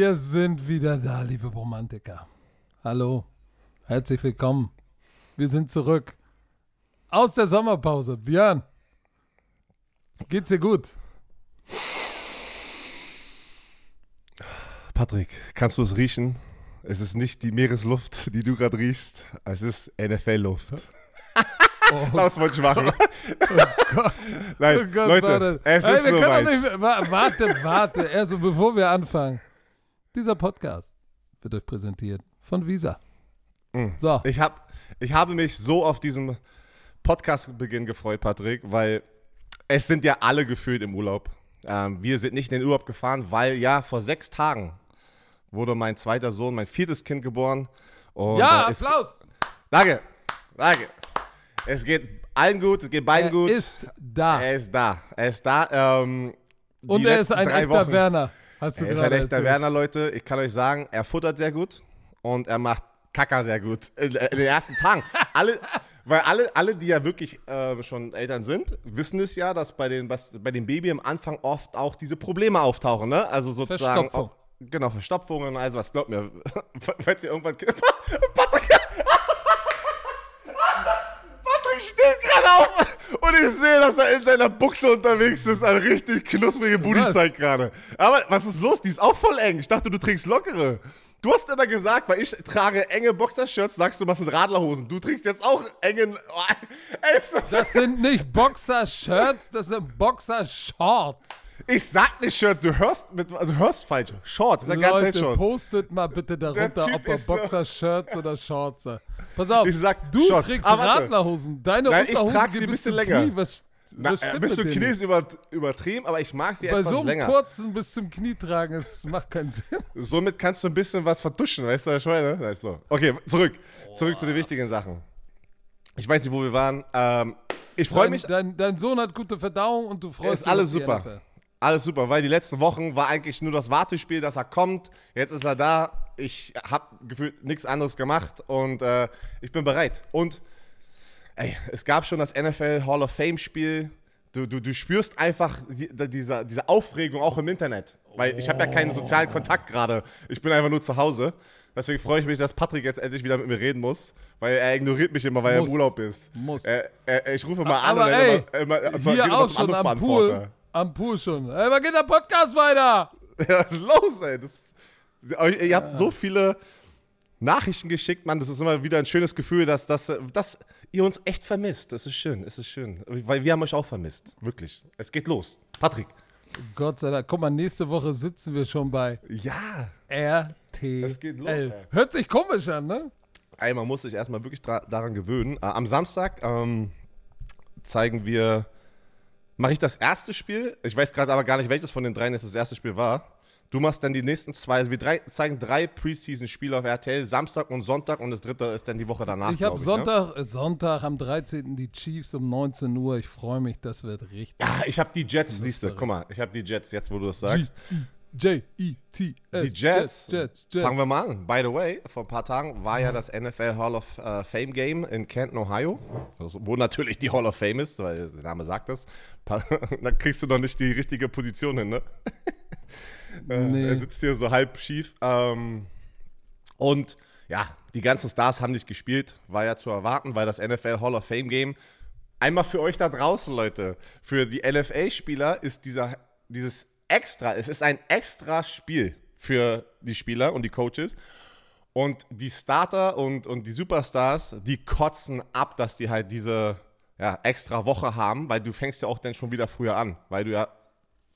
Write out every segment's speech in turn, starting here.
Wir sind wieder da, liebe Romantiker. Hallo, herzlich willkommen. Wir sind zurück aus der Sommerpause. Björn, geht's dir gut? Patrick, kannst du es riechen? Es ist nicht die Meeresluft, die du gerade riechst. Es ist NFL-Luft. Oh das wollte ich machen. Oh Nein, oh Gott, Leute, warte. es hey, ist wir soweit. Nicht, warte, warte. Erst bevor wir anfangen. Dieser Podcast wird euch präsentiert von Visa. Mhm. So. Ich, hab, ich habe mich so auf diesen Podcast-Beginn gefreut, Patrick, weil es sind ja alle gefühlt im Urlaub. Ähm, wir sind nicht in den Urlaub gefahren, weil ja vor sechs Tagen wurde mein zweiter Sohn, mein viertes Kind geboren. Und, ja, äh, Applaus! Danke, danke. Es geht allen gut, es geht beiden er gut. Er ist da. Er ist da. Er ist da. Ähm, Und er ist ein echter Wochen, Werner. Hast du er ist ein echter erzählt. Werner, Leute. Ich kann euch sagen, er futtert sehr gut und er macht Kacker sehr gut. In, in den ersten Tagen. alle, weil alle, alle, die ja wirklich äh, schon Eltern sind, wissen es ja, dass bei den, was, bei dem Baby am Anfang oft auch diese Probleme auftauchen. Ne? Also sozusagen. Verstopfung. Auch, genau, Verstopfungen, also was. Glaubt mir, falls ihr irgendwann. Patrick, Patrick steht gerade auf und ich sehe, dass er in seiner Buchse unterwegs ist. Eine richtig knusprige Booty zeigt gerade. Aber was ist los? Die ist auch voll eng. Ich dachte, du trägst lockere. Du hast immer gesagt, weil ich trage enge Boxershirts, sagst du, was sind Radlerhosen. Du trägst jetzt auch enge. Oh, ey, das, das sind nicht Boxershirts, das sind Boxershorts. Ich sag nicht Shirts, du hörst, mit, also hörst falsch. Shorts, das ist ja ganz Shorts. postet mal bitte darunter, ob er Boxershirts oder Shorts sagt. Pass auf, ich sag, du Shorts. trägst ah, Radlerhosen. Deine Nein, Unterhosen ich trage sie ein bisschen länger. Knie. Was, Na, was stimmt bis zum Knie ist über, übertrieben, aber ich mag sie Bei etwas so länger. Bei so kurzen bis zum Knie tragen, es macht keinen Sinn. Somit kannst du ein bisschen was vertuschen, weißt du, Schweine? Ne? Weißt du. Okay, zurück. Zurück zu den wichtigen Sachen. Ich weiß nicht, wo wir waren. Ähm, ich freue mich. Dein, dein, Sohn hat gute Verdauung und du freust dich. Ist alles super. Alles super, weil die letzten Wochen war eigentlich nur das Wartespiel, dass er kommt. Jetzt ist er da. Ich habe gefühlt nichts anderes gemacht und äh, ich bin bereit. Und ey, es gab schon das NFL Hall of Fame Spiel. Du, du, du spürst einfach die, diese, diese Aufregung auch im Internet. Weil ich habe ja keinen sozialen Kontakt gerade. Ich bin einfach nur zu Hause. Deswegen freue ich mich, dass Patrick jetzt endlich wieder mit mir reden muss, weil er ignoriert mich immer, weil muss, er im Urlaub ist. Muss. Er, er, ich rufe mal an Aber und ey, immer, immer, hier auch schon am Pool, am Pool schon. Ey, wann geht der Podcast weiter? Ja, los, ey? Das, ihr habt so viele Nachrichten geschickt, Mann. Das ist immer wieder ein schönes Gefühl, dass, dass, dass ihr uns echt vermisst. Das ist schön, es ist schön. Weil wir haben euch auch vermisst. Wirklich. Es geht los. Patrick. Gott sei Dank. Guck mal, nächste Woche sitzen wir schon bei ja. RTL. Es geht los. Ey. Hört sich komisch an, ne? Ey, man muss sich erstmal wirklich daran gewöhnen. Äh, am Samstag ähm, zeigen wir mache ich das erste Spiel. Ich weiß gerade aber gar nicht, welches von den dreien das erste Spiel war. Du machst dann die nächsten zwei. Also wir drei, zeigen drei Preseason-Spiele auf RTL, Samstag und Sonntag und das dritte ist dann die Woche danach. Ich habe Sonntag, ne? Sonntag am 13. die Chiefs um 19 Uhr. Ich freue mich, das wird richtig. Ja, ich habe die Jets, siehst du. Guck mal, ich habe die Jets jetzt, wo du das sagst. J-E-T-S. Die Jets. Jets, Jets, Jets. Fangen wir mal an. By the way, vor ein paar Tagen war ja das NFL Hall of uh, Fame Game in Canton, Ohio. Wo natürlich die Hall of Fame ist, weil der Name sagt das. da kriegst du noch nicht die richtige Position hin, ne? Äh, nee. Er sitzt hier so halb schief. Ähm, und ja, die ganzen Stars haben nicht gespielt. War ja zu erwarten, weil das NFL Hall of Fame Game Einmal für euch da draußen, Leute. Für die NFL-Spieler ist dieser, dieses extra, es ist ein extra Spiel für die Spieler und die Coaches. Und die Starter und, und die Superstars, die kotzen ab, dass die halt diese ja, extra Woche haben, weil du fängst ja auch dann schon wieder früher an, weil du ja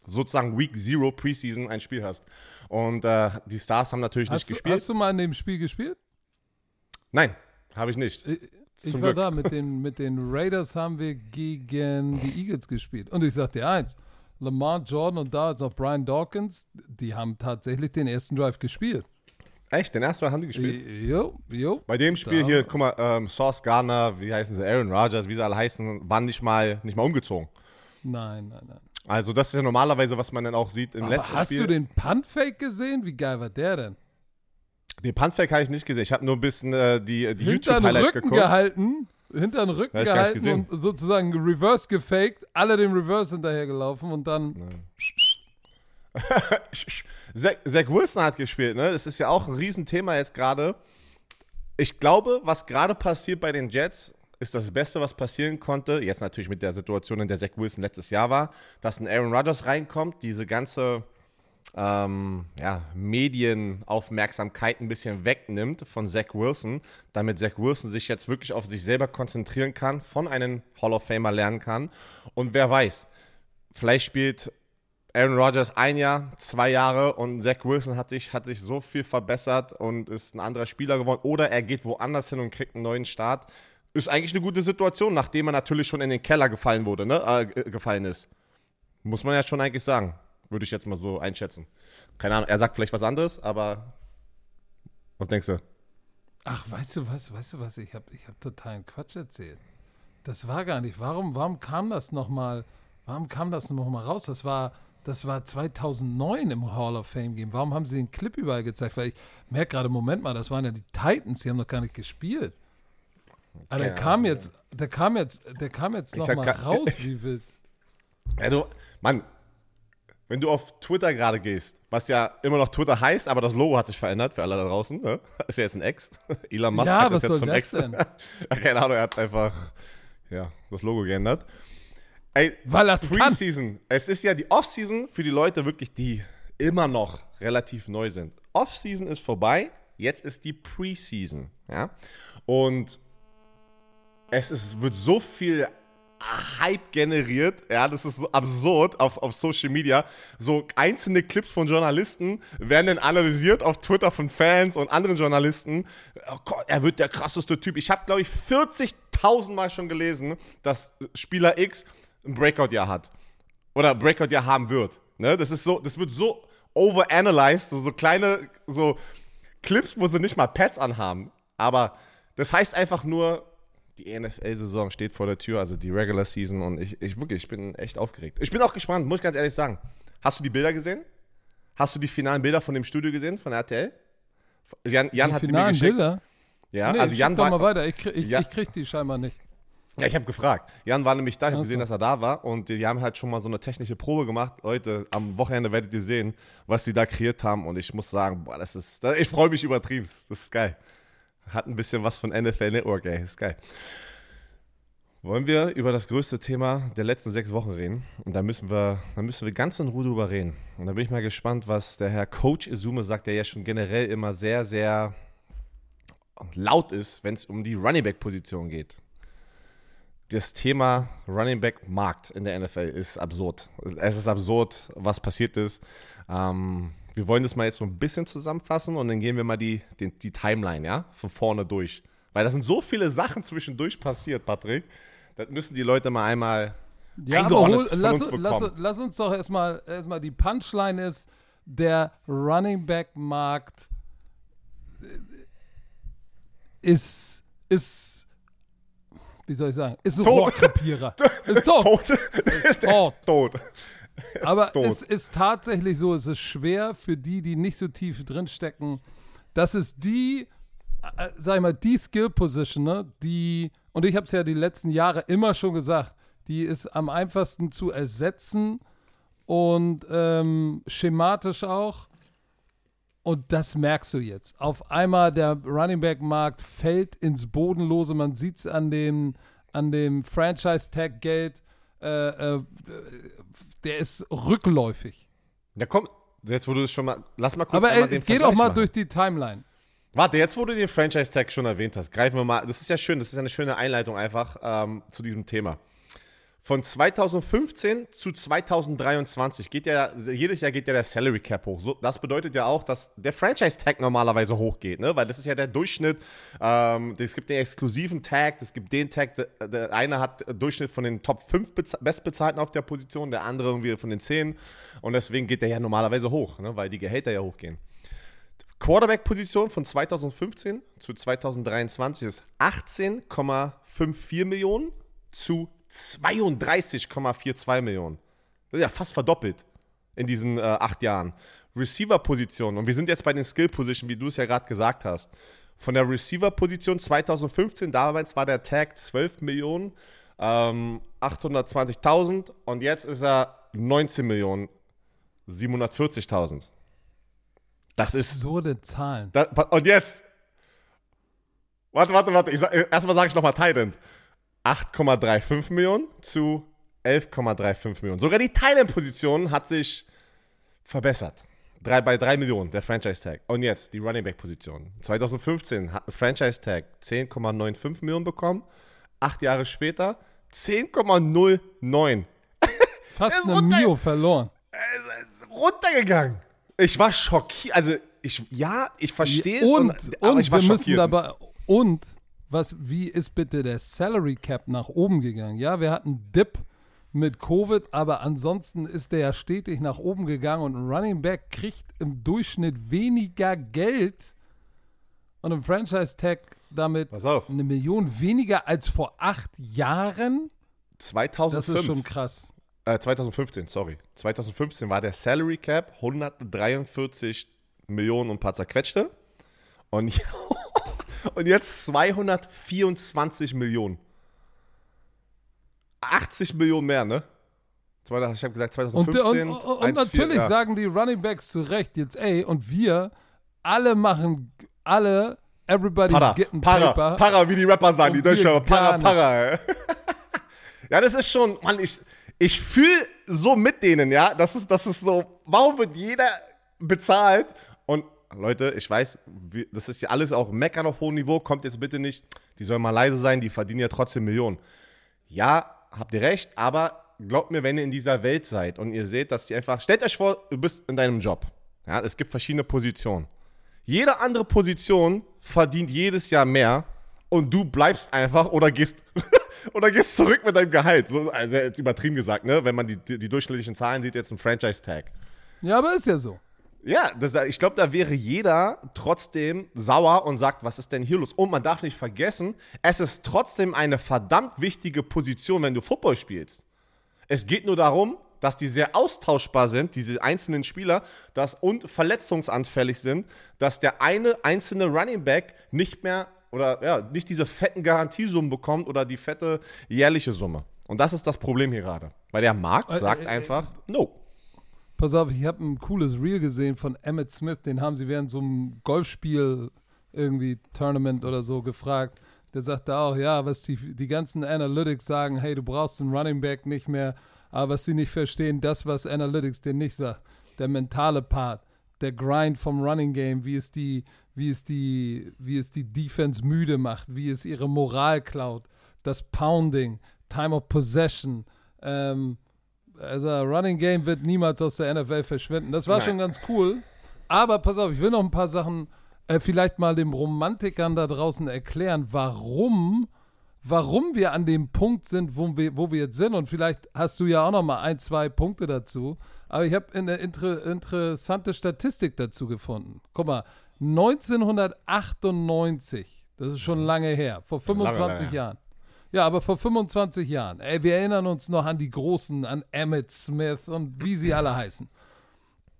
sozusagen Week Zero Preseason ein Spiel hast. Und äh, die Stars haben natürlich hast nicht du, gespielt. Hast du mal in dem Spiel gespielt? Nein, habe ich nicht. Ich, ich war Glück. da, mit den, mit den Raiders haben wir gegen die Eagles gespielt. Und ich sag dir eins, Lamar Jordan und da jetzt auch Brian Dawkins, die haben tatsächlich den ersten Drive gespielt. Echt? Den ersten Mal haben die gespielt? Jo, jo. Bei dem Spiel da. hier, guck mal, ähm, Sauce Garner, wie heißen sie, Aaron Rodgers, wie sie alle heißen, waren nicht mal, nicht mal umgezogen. Nein, nein, nein. Also das ist ja normalerweise, was man dann auch sieht im Aber letzten hast Spiel. Hast du den Punt-Fake gesehen? Wie geil war der denn? Den Punt-Fake habe ich nicht gesehen. Ich habe nur ein bisschen äh, die, die YouTube-Highlights geguckt. gehalten hinter den Rücken ja, gehalten und sozusagen reverse gefaked, alle dem Reverse hinterhergelaufen und dann. Zach, Zach Wilson hat gespielt, ne? Das ist ja auch ein Riesenthema jetzt gerade. Ich glaube, was gerade passiert bei den Jets, ist das Beste, was passieren konnte. Jetzt natürlich mit der Situation, in der Zach Wilson letztes Jahr war, dass ein Aaron Rodgers reinkommt, diese ganze ähm, ja, Medienaufmerksamkeit ein bisschen wegnimmt von Zach Wilson, damit Zach Wilson sich jetzt wirklich auf sich selber konzentrieren kann, von einem Hall of Famer lernen kann. Und wer weiß, vielleicht spielt Aaron Rodgers ein Jahr, zwei Jahre und Zach Wilson hat sich, hat sich so viel verbessert und ist ein anderer Spieler geworden. Oder er geht woanders hin und kriegt einen neuen Start. Ist eigentlich eine gute Situation, nachdem er natürlich schon in den Keller gefallen wurde, ne? Äh, gefallen ist. Muss man ja schon eigentlich sagen. Würde ich jetzt mal so einschätzen. Keine Ahnung, er sagt vielleicht was anderes, aber was denkst du? Ach, weißt du was, weißt du was, ich habe ich hab totalen Quatsch erzählt. Das war gar nicht. Warum, warum kam das nochmal, warum kam das nochmal raus? Das war, das war 2009 im Hall of Fame Game. Warum haben sie den Clip überall gezeigt? Weil ich merke gerade, Moment mal, das waren ja die Titans, die haben noch gar nicht gespielt. Aber der kam jetzt, der kam jetzt, der kam jetzt nochmal raus, wie wild. Ja, du, Mann, wenn du auf Twitter gerade gehst, was ja immer noch Twitter heißt, aber das Logo hat sich verändert für alle da draußen, ne? Ist ja jetzt ein Ex. Elon Musk ja, hat das jetzt zum Ex. Denn? Keine Ahnung, er hat einfach ja, das Logo geändert. Ey, Weil das Preseason. Es ist ja die Offseason für die Leute wirklich, die immer noch relativ neu sind. Offseason ist vorbei, jetzt ist die Preseason. Ja? Und es ist, wird so viel Hype generiert. Ja, das ist so absurd auf, auf Social Media. So einzelne Clips von Journalisten werden dann analysiert auf Twitter von Fans und anderen Journalisten. Oh Gott, er wird der krasseste Typ. Ich habe, glaube ich, 40.000 Mal schon gelesen, dass Spieler X ein Breakout-Jahr hat. Oder Breakout-Jahr haben wird. Ne? Das, ist so, das wird so overanalyzed, so, so kleine so Clips, wo sie nicht mal Pads anhaben. Aber das heißt einfach nur, die NFL-Saison steht vor der Tür, also die Regular Season. Und ich, ich wirklich, ich bin echt aufgeregt. Ich bin auch gespannt, muss ich ganz ehrlich sagen. Hast du die Bilder gesehen? Hast du die finalen Bilder von dem Studio gesehen, von RTL? Jan, Jan hat sie mir geschickt. Bilder? Ja, nee, also Jan war. mal weiter, ich, krieg, ich, ja. ich krieg die scheinbar nicht. Ja, ich habe gefragt. Jan war nämlich da, ich habe gesehen, dass er da war und die haben halt schon mal so eine technische Probe gemacht. Leute, am Wochenende werdet ihr sehen, was sie da kreiert haben und ich muss sagen, boah, das ist, ich freue mich übertrieben. Das ist geil. Hat ein bisschen was von NFL Network, ey. Ist geil. Wollen wir über das größte Thema der letzten sechs Wochen reden? Und da müssen wir, da müssen wir ganz in Ruhe drüber reden. Und da bin ich mal gespannt, was der Herr Coach Izume sagt, der ja schon generell immer sehr, sehr laut ist, wenn es um die Running Back Position geht. Das Thema Running Back Markt in der NFL ist absurd. Es ist absurd, was passiert ist. Ähm, wir wollen das mal jetzt so ein bisschen zusammenfassen und dann gehen wir mal die, die, die Timeline, ja, von vorne durch. Weil da sind so viele Sachen zwischendurch passiert, Patrick. Das müssen die Leute mal einmal ja, eingeordnet hol, lass, uns lass, lass, uns doch erstmal, erstmal die Punchline ist, der Running Back Markt ist, ist, wie soll ich sagen, ist ein Rohrkrepierer. ist tot. tot. Ist tot. Aber tot. es ist tatsächlich so, es ist schwer für die, die nicht so tief drinstecken. Das ist die, äh, sag ich mal, die Skill-Position, ne, die, und ich habe es ja die letzten Jahre immer schon gesagt, die ist am einfachsten zu ersetzen und ähm, schematisch auch. Und das merkst du jetzt. Auf einmal der Running Back Markt fällt ins Bodenlose. Man sieht es an dem, an dem Franchise Tag Geld. Äh, äh, der ist rückläufig. Ja, komm, jetzt wo du es schon mal, lass mal kurz Aber ey, den geh doch mal machen. durch die Timeline. Warte, jetzt wo du den Franchise-Tag schon erwähnt hast, greifen wir mal, das ist ja schön, das ist eine schöne Einleitung einfach ähm, zu diesem Thema. Von 2015 zu 2023 geht ja, jedes Jahr geht ja der Salary Cap hoch. So, das bedeutet ja auch, dass der Franchise Tag normalerweise hochgeht, ne? Weil das ist ja der Durchschnitt. Ähm, es gibt den exklusiven Tag, es gibt den Tag, der, der eine hat Durchschnitt von den Top 5 Bestbezahlten auf der Position, der andere irgendwie von den 10. Und deswegen geht der ja normalerweise hoch, ne? Weil die Gehälter ja hochgehen. Quarterback-Position von 2015 zu 2023 ist 18,54 Millionen zu 32,42 Millionen. Das ist ja fast verdoppelt in diesen äh, acht Jahren. Receiver-Position, und wir sind jetzt bei den Skill-Positionen, wie du es ja gerade gesagt hast. Von der Receiver-Position 2015, damals war der Tag 12 Millionen, ähm, 820.000 und jetzt ist er 19 Millionen 740.000. Das ist. So eine Zahlen. Das, und jetzt. Warte, warte, warte. Ich erstmal sage ich nochmal Thailand. 8,35 Millionen zu 11,35 Millionen. Sogar die Thailand-Position hat sich verbessert. Drei, bei 3 Millionen, der Franchise-Tag. Und jetzt die Running Back-Position. 2015 hat ein Franchise-Tag 10,95 Millionen bekommen. Acht Jahre später 10,09. Fast eine Mio verloren. Runtergegangen. Ich war schockiert. Also, ich, ja, ich verstehe es. Und, und, und wir müssen dabei. Und, was, wie ist bitte der Salary Cap nach oben gegangen? Ja, wir hatten Dip mit Covid, aber ansonsten ist der ja stetig nach oben gegangen und ein Running Back kriegt im Durchschnitt weniger Geld und im Franchise Tag damit eine Million weniger als vor acht Jahren. 2005. Das ist schon krass. Äh, 2015, sorry. 2015 war der Salary Cap 143 Millionen und ein paar zerquetschte. Und, und jetzt 224 Millionen. 80 Millionen mehr, ne? Ich habe gesagt 2015. Und, und, und natürlich ja. sagen die Running Backs zu Recht jetzt, ey, und wir alle machen, alle, everybody's para, getting para, paper. Para, wie die Rapper sagen, die Deutschen, para, para. ja, das ist schon, Mann, ich, ich fühle so mit denen, ja. Das ist, das ist so, warum wird jeder bezahlt? Leute, ich weiß, das ist ja alles auch meckern auf hohem Niveau, kommt jetzt bitte nicht, die sollen mal leise sein, die verdienen ja trotzdem Millionen. Ja, habt ihr recht, aber glaubt mir, wenn ihr in dieser Welt seid und ihr seht, dass die einfach, stellt euch vor, du bist in deinem Job. Ja, es gibt verschiedene Positionen. Jede andere Position verdient jedes Jahr mehr und du bleibst einfach oder gehst oder gehst zurück mit deinem Gehalt. So, also übertrieben gesagt, ne? Wenn man die, die, die durchschnittlichen Zahlen sieht, jetzt ein Franchise-Tag. Ja, aber ist ja so. Ja, das, ich glaube, da wäre jeder trotzdem sauer und sagt, was ist denn hier los? Und man darf nicht vergessen, es ist trotzdem eine verdammt wichtige Position, wenn du Football spielst. Es geht nur darum, dass die sehr austauschbar sind, diese einzelnen Spieler, dass und verletzungsanfällig sind, dass der eine einzelne Running Back nicht mehr oder ja, nicht diese fetten Garantiesummen bekommt oder die fette jährliche Summe. Und das ist das Problem hier gerade. Weil der Markt äh, sagt äh, äh, einfach, no. Pass auf, ich habe ein cooles Reel gesehen von Emmett Smith, den haben sie während so einem Golfspiel irgendwie Tournament oder so gefragt. Der sagte auch, ja, was die, die ganzen Analytics sagen, hey, du brauchst einen Running Back nicht mehr, aber was sie nicht verstehen, das, was Analytics dir nicht sagt, der mentale Part, der Grind vom Running Game, wie es die, wie es die, wie es die Defense müde macht, wie es ihre Moral klaut, das Pounding, Time of Possession, ähm, also Running Game wird niemals aus der NFL verschwinden. Das war Nein. schon ganz cool. Aber pass auf, ich will noch ein paar Sachen äh, vielleicht mal den Romantikern da draußen erklären, warum, warum wir an dem Punkt sind, wo wir, wo wir jetzt sind. Und vielleicht hast du ja auch noch mal ein, zwei Punkte dazu. Aber ich habe eine inter interessante Statistik dazu gefunden. Guck mal, 1998, das ist schon lange her, vor 25 lange, lange. Jahren. Ja, aber vor 25 Jahren. Ey, wir erinnern uns noch an die Großen, an Emmett Smith und wie sie alle heißen.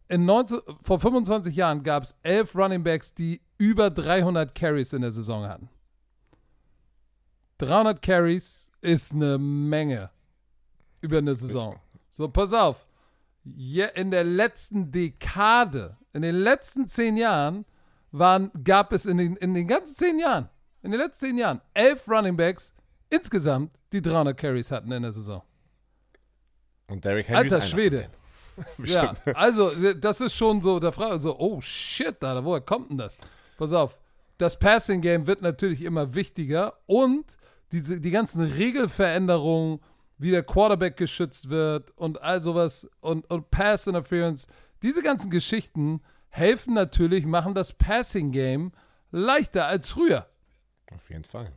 In 19, vor 25 Jahren gab es elf Running Backs, die über 300 Carries in der Saison hatten. 300 Carries ist eine Menge über eine Saison. So, pass auf. In der letzten Dekade, in den letzten zehn Jahren, waren, gab es in den, in den ganzen zehn Jahren, in den letzten zehn Jahren, elf Running Backs, insgesamt die 300 Carries hatten in der Saison. Und Derrick Henry Alter Schwede. ja, also das ist schon so, da fragt so, oh shit, da, woher kommt denn das? Pass auf, das Passing Game wird natürlich immer wichtiger und diese, die ganzen Regelveränderungen, wie der Quarterback geschützt wird und all sowas und, und Pass Interference, diese ganzen Geschichten helfen natürlich, machen das Passing Game leichter als früher. Auf jeden Fall.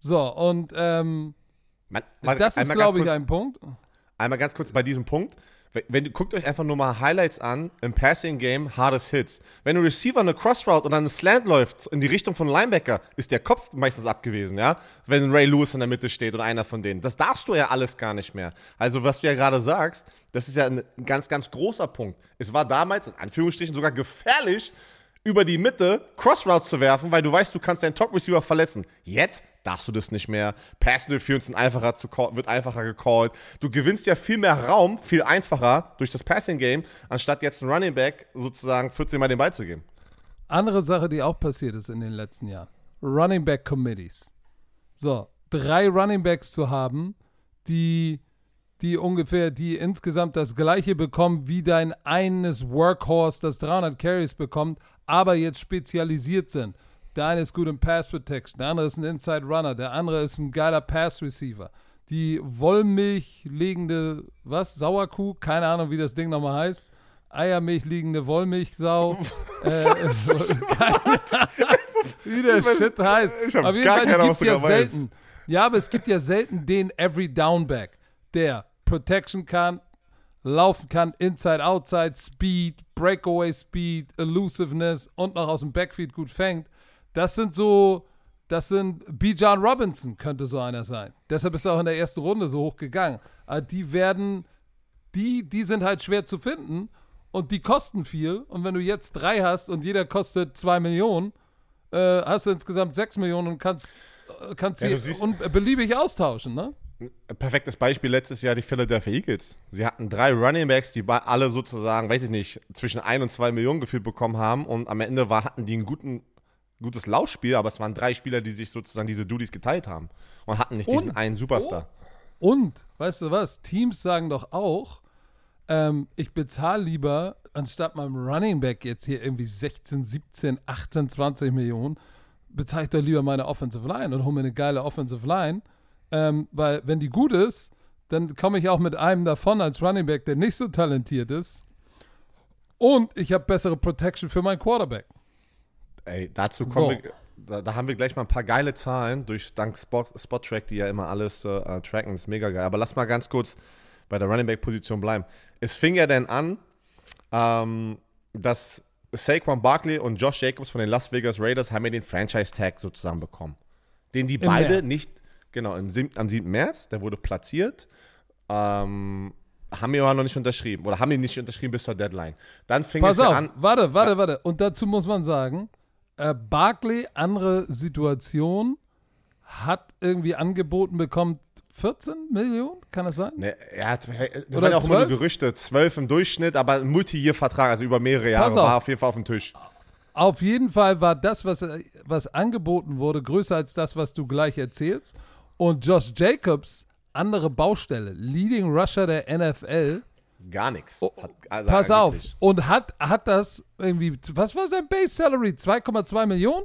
So, und ähm, Man, warte, das ist, glaube ich, kurz, ein Punkt. Einmal ganz kurz bei diesem Punkt. Wenn, wenn du guckt euch einfach nur mal Highlights an im Passing Game, hardest Hits. Wenn ein Receiver eine Crossroute oder eine Slant läuft in die Richtung von Linebacker, ist der Kopf meistens abgewesen, ja? Wenn Ray Lewis in der Mitte steht oder einer von denen. Das darfst du ja alles gar nicht mehr. Also, was du ja gerade sagst, das ist ja ein ganz, ganz großer Punkt. Es war damals, in Anführungsstrichen, sogar gefährlich, über die Mitte Crossroutes zu werfen, weil du weißt, du kannst deinen Top-Receiver verletzen. Jetzt darfst du das nicht mehr. Pass Interference einfacher zu call, wird einfacher gecallt. Du gewinnst ja viel mehr Raum, viel einfacher durch das Passing Game, anstatt jetzt einen Running Back sozusagen 14 Mal den Ball zu geben. Andere Sache, die auch passiert ist in den letzten Jahren. Running Back Committees. So, drei Running Backs zu haben, die die ungefähr, die insgesamt das gleiche bekommen wie dein eines Workhorse, das 300 Carries bekommt, aber jetzt spezialisiert sind. Der eine ist gut im Pass Protection, der andere ist ein Inside Runner, der andere ist ein geiler Pass Receiver. Die Wollmilch legende, was? Sauerkuh? Keine Ahnung, wie das Ding nochmal heißt. Eiermilch liegende Wollmilchsau. äh, so, keine, wie der weiß, Shit heißt. Ich Auf jeden Fall, die gibt's ja selten. Ja, aber es gibt ja selten den Every Downback, der Protection kann, laufen kann, Inside, Outside, Speed, Breakaway Speed, Elusiveness und noch aus dem Backfeed gut fängt. Das sind so, das sind B. John Robinson, könnte so einer sein. Deshalb ist er auch in der ersten Runde so hoch gegangen. Aber die werden, die, die sind halt schwer zu finden und die kosten viel. Und wenn du jetzt drei hast und jeder kostet zwei Millionen, äh, hast du insgesamt sechs Millionen und kannst, äh, kannst ja, sie beliebig austauschen, ne? Perfektes Beispiel letztes Jahr die Philadelphia Eagles. Sie hatten drei Running Backs, die alle sozusagen, weiß ich nicht, zwischen ein und zwei Millionen gefühlt bekommen haben und am Ende war, hatten die ein guten, gutes Laufspiel, aber es waren drei Spieler, die sich sozusagen diese Duties geteilt haben und hatten nicht und, diesen einen Superstar. Oh, und, weißt du was, Teams sagen doch auch, ähm, ich bezahle lieber, anstatt meinem Running Back jetzt hier irgendwie 16, 17, 28 Millionen, bezahle ich doch lieber meine Offensive Line und hole mir eine geile Offensive Line ähm, weil, wenn die gut ist, dann komme ich auch mit einem davon als Running Back, der nicht so talentiert ist. Und ich habe bessere Protection für meinen Quarterback. Ey, dazu kommen so. wir. Da, da, haben wir gleich mal ein paar geile Zahlen durch dank Spot, Spot Track, die ja immer alles äh, tracken. Das ist mega geil. Aber lass mal ganz kurz bei der Running Back Position bleiben. Es fing ja dann an, ähm, dass Saquon Barkley und Josh Jacobs von den Las Vegas Raiders haben ja den Franchise Tag sozusagen bekommen, den die Im beide März. nicht Genau, am 7. März, der wurde platziert. Ähm, haben wir aber noch nicht unterschrieben oder haben ihn nicht unterschrieben bis zur Deadline. Dann fing Pass es auf, an. Warte, warte, warte. Und dazu muss man sagen, äh, Barclay, andere Situation, hat irgendwie angeboten bekommen 14 Millionen, kann das sein? Ne, ja, das oder waren ja auch 12? immer nur Gerüchte, 12 im Durchschnitt, aber ein Multi-Year-Vertrag, also über mehrere Jahre, war auf jeden Fall auf dem Tisch. Auf jeden Fall war das, was, was angeboten wurde, größer als das, was du gleich erzählst. Und Josh Jacobs, andere Baustelle, Leading Rusher der NFL. Gar nichts. Oh, also pass auf. Und hat, hat das irgendwie, was war sein Base Salary? 2,2 Millionen?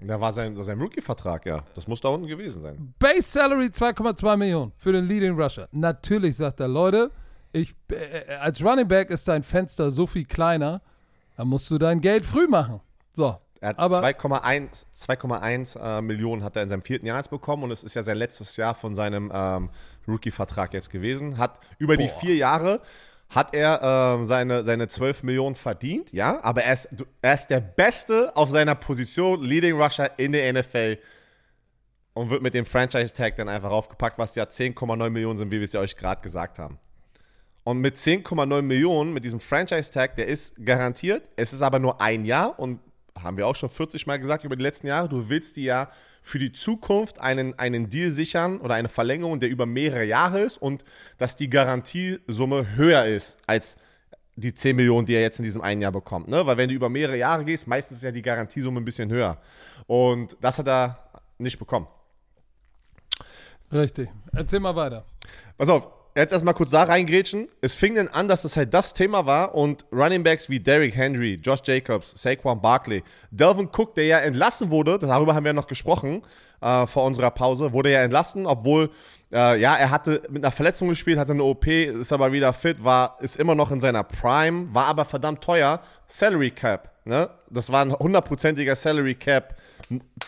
Da war sein, sein Rookie-Vertrag, ja. Das muss da unten gewesen sein. Base Salary 2,2 Millionen für den Leading Rusher. Natürlich sagt er, Leute, ich, äh, als Running Back ist dein Fenster so viel kleiner, da musst du dein Geld früh machen. So, er hat 2,1 äh, Millionen hat er in seinem vierten Jahr jetzt bekommen und es ist ja sein letztes Jahr von seinem ähm, Rookie-Vertrag jetzt gewesen. Hat über Boah. die vier Jahre hat er äh, seine, seine 12 Millionen verdient, ja, aber er ist, er ist der Beste auf seiner Position, Leading Rusher in der NFL und wird mit dem Franchise-Tag dann einfach aufgepackt, was ja 10,9 Millionen sind, wie wir es ja euch gerade gesagt haben. Und mit 10,9 Millionen, mit diesem Franchise-Tag, der ist garantiert. Es ist aber nur ein Jahr und haben wir auch schon 40 Mal gesagt über die letzten Jahre, du willst dir ja für die Zukunft einen, einen Deal sichern oder eine Verlängerung, der über mehrere Jahre ist und dass die Garantiesumme höher ist als die 10 Millionen, die er jetzt in diesem einen Jahr bekommt. Ne? Weil wenn du über mehrere Jahre gehst, meistens ist ja die Garantiesumme ein bisschen höher. Und das hat er nicht bekommen. Richtig. Erzähl mal weiter. Pass auf, jetzt erstmal kurz da reingrätschen. Es fing dann an, dass es halt das Thema war und Running Backs wie Derrick Henry, Josh Jacobs, Saquon Barkley, Delvin Cook, der ja entlassen wurde, darüber haben wir ja noch gesprochen äh, vor unserer Pause, wurde ja entlassen, obwohl äh, ja, er hatte mit einer Verletzung gespielt, hatte eine OP, ist aber wieder fit, war, ist immer noch in seiner Prime, war aber verdammt teuer. Salary Cap, ne? Das war ein hundertprozentiger Salary Cap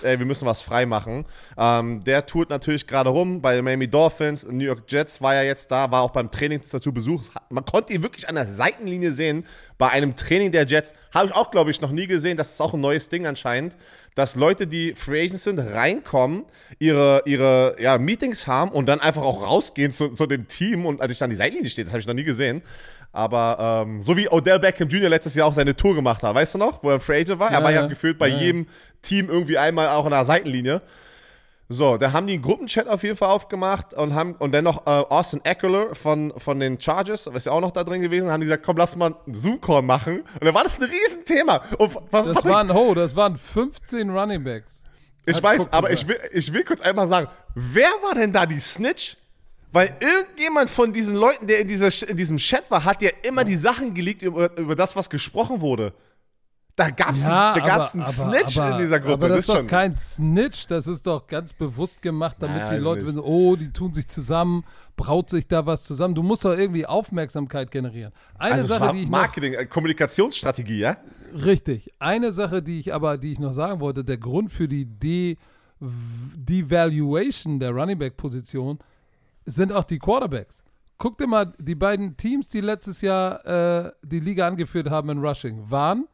ey, wir müssen was freimachen. Ähm, der tourt natürlich gerade rum bei Miami Dolphins, New York Jets war ja jetzt da, war auch beim Training dazu besucht. Man konnte ihn wirklich an der Seitenlinie sehen bei einem Training der Jets. Habe ich auch, glaube ich, noch nie gesehen. Das ist auch ein neues Ding anscheinend, dass Leute, die Free Agents sind, reinkommen, ihre, ihre ja, Meetings haben und dann einfach auch rausgehen zu, zu dem Team und als ich dann die Seitenlinie steht, das habe ich noch nie gesehen. Aber ähm, so wie Odell Beckham Jr. letztes Jahr auch seine Tour gemacht hat, weißt du noch, wo er Free Agent war? Ja, er war ja, gefühlt bei ja, jedem Team irgendwie einmal auch in der Seitenlinie. So, da haben die einen Gruppenchat auf jeden Fall aufgemacht und haben und dann noch äh, Austin Eckler von, von den Chargers, was ja auch noch da drin gewesen, haben die gesagt, komm, lass mal einen Zoom-Call machen. Und dann war das ein Riesenthema. Und was, das was waren, oh, das waren 15 Running Backs. Ich Hat weiß, aber ich will, ich will kurz einmal sagen, wer war denn da die Snitch? Weil irgendjemand von diesen Leuten, der in, dieser, in diesem Chat war, hat ja immer die Sachen geleakt über, über das, was gesprochen wurde. Da gab es ja, einen aber, Snitch aber, in dieser Gruppe. Aber das, das ist doch kein Snitch, das ist doch ganz bewusst gemacht, damit naja, die Leute wissen, oh, die tun sich zusammen, braut sich da was zusammen. Du musst doch irgendwie Aufmerksamkeit generieren. Eine also Sache, die ich Marketing, noch, äh, Kommunikationsstrategie, ja? Richtig. Eine Sache, die ich aber, die ich noch sagen wollte, der Grund für die De Devaluation der Running Back Position sind auch die Quarterbacks. Guck dir mal, die beiden Teams, die letztes Jahr äh, die Liga angeführt haben in Rushing, waren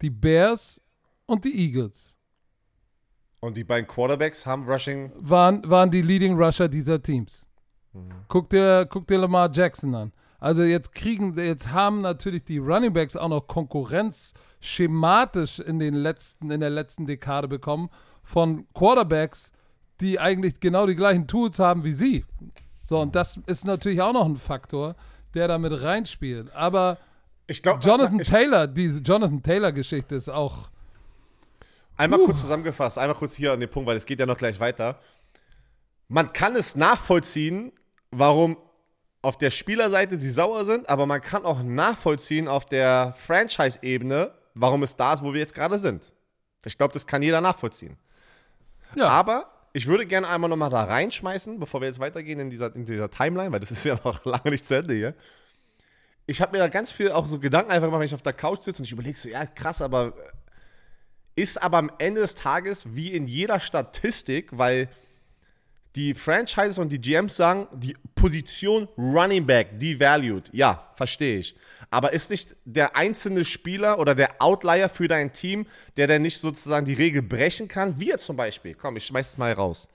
die Bears und die Eagles. Und die beiden Quarterbacks haben Rushing. Waren, waren die Leading Rusher dieser Teams. Mhm. Guck, dir, guck dir Lamar Jackson an. Also jetzt kriegen, jetzt haben natürlich die Running Backs auch noch Konkurrenz schematisch in den letzten, in der letzten Dekade bekommen von Quarterbacks, die eigentlich genau die gleichen Tools haben wie sie. So, und das ist natürlich auch noch ein Faktor, der damit reinspielt. Aber ich glaub, Jonathan ich, Taylor, diese Jonathan Taylor-Geschichte ist auch. Einmal uh. kurz zusammengefasst, einmal kurz hier an den Punkt, weil es geht ja noch gleich weiter. Man kann es nachvollziehen, warum auf der Spielerseite sie sauer sind, aber man kann auch nachvollziehen auf der Franchise-Ebene, warum es da ist, wo wir jetzt gerade sind. Ich glaube, das kann jeder nachvollziehen. Ja. Aber ich würde gerne einmal nochmal da reinschmeißen, bevor wir jetzt weitergehen in dieser, in dieser Timeline, weil das ist ja noch lange nicht zu Ende hier. Ich habe mir da ganz viel auch so Gedanken einfach gemacht, wenn ich auf der Couch sitze und ich überlege so, ja, krass, aber äh, ist aber am Ende des Tages wie in jeder Statistik, weil die Franchises und die GMs sagen, die Position Running Back devalued. Ja, verstehe ich. Aber ist nicht der einzelne Spieler oder der Outlier für dein Team, der dann nicht sozusagen die Regel brechen kann? Wir zum Beispiel. Komm, ich schmeiß es mal raus.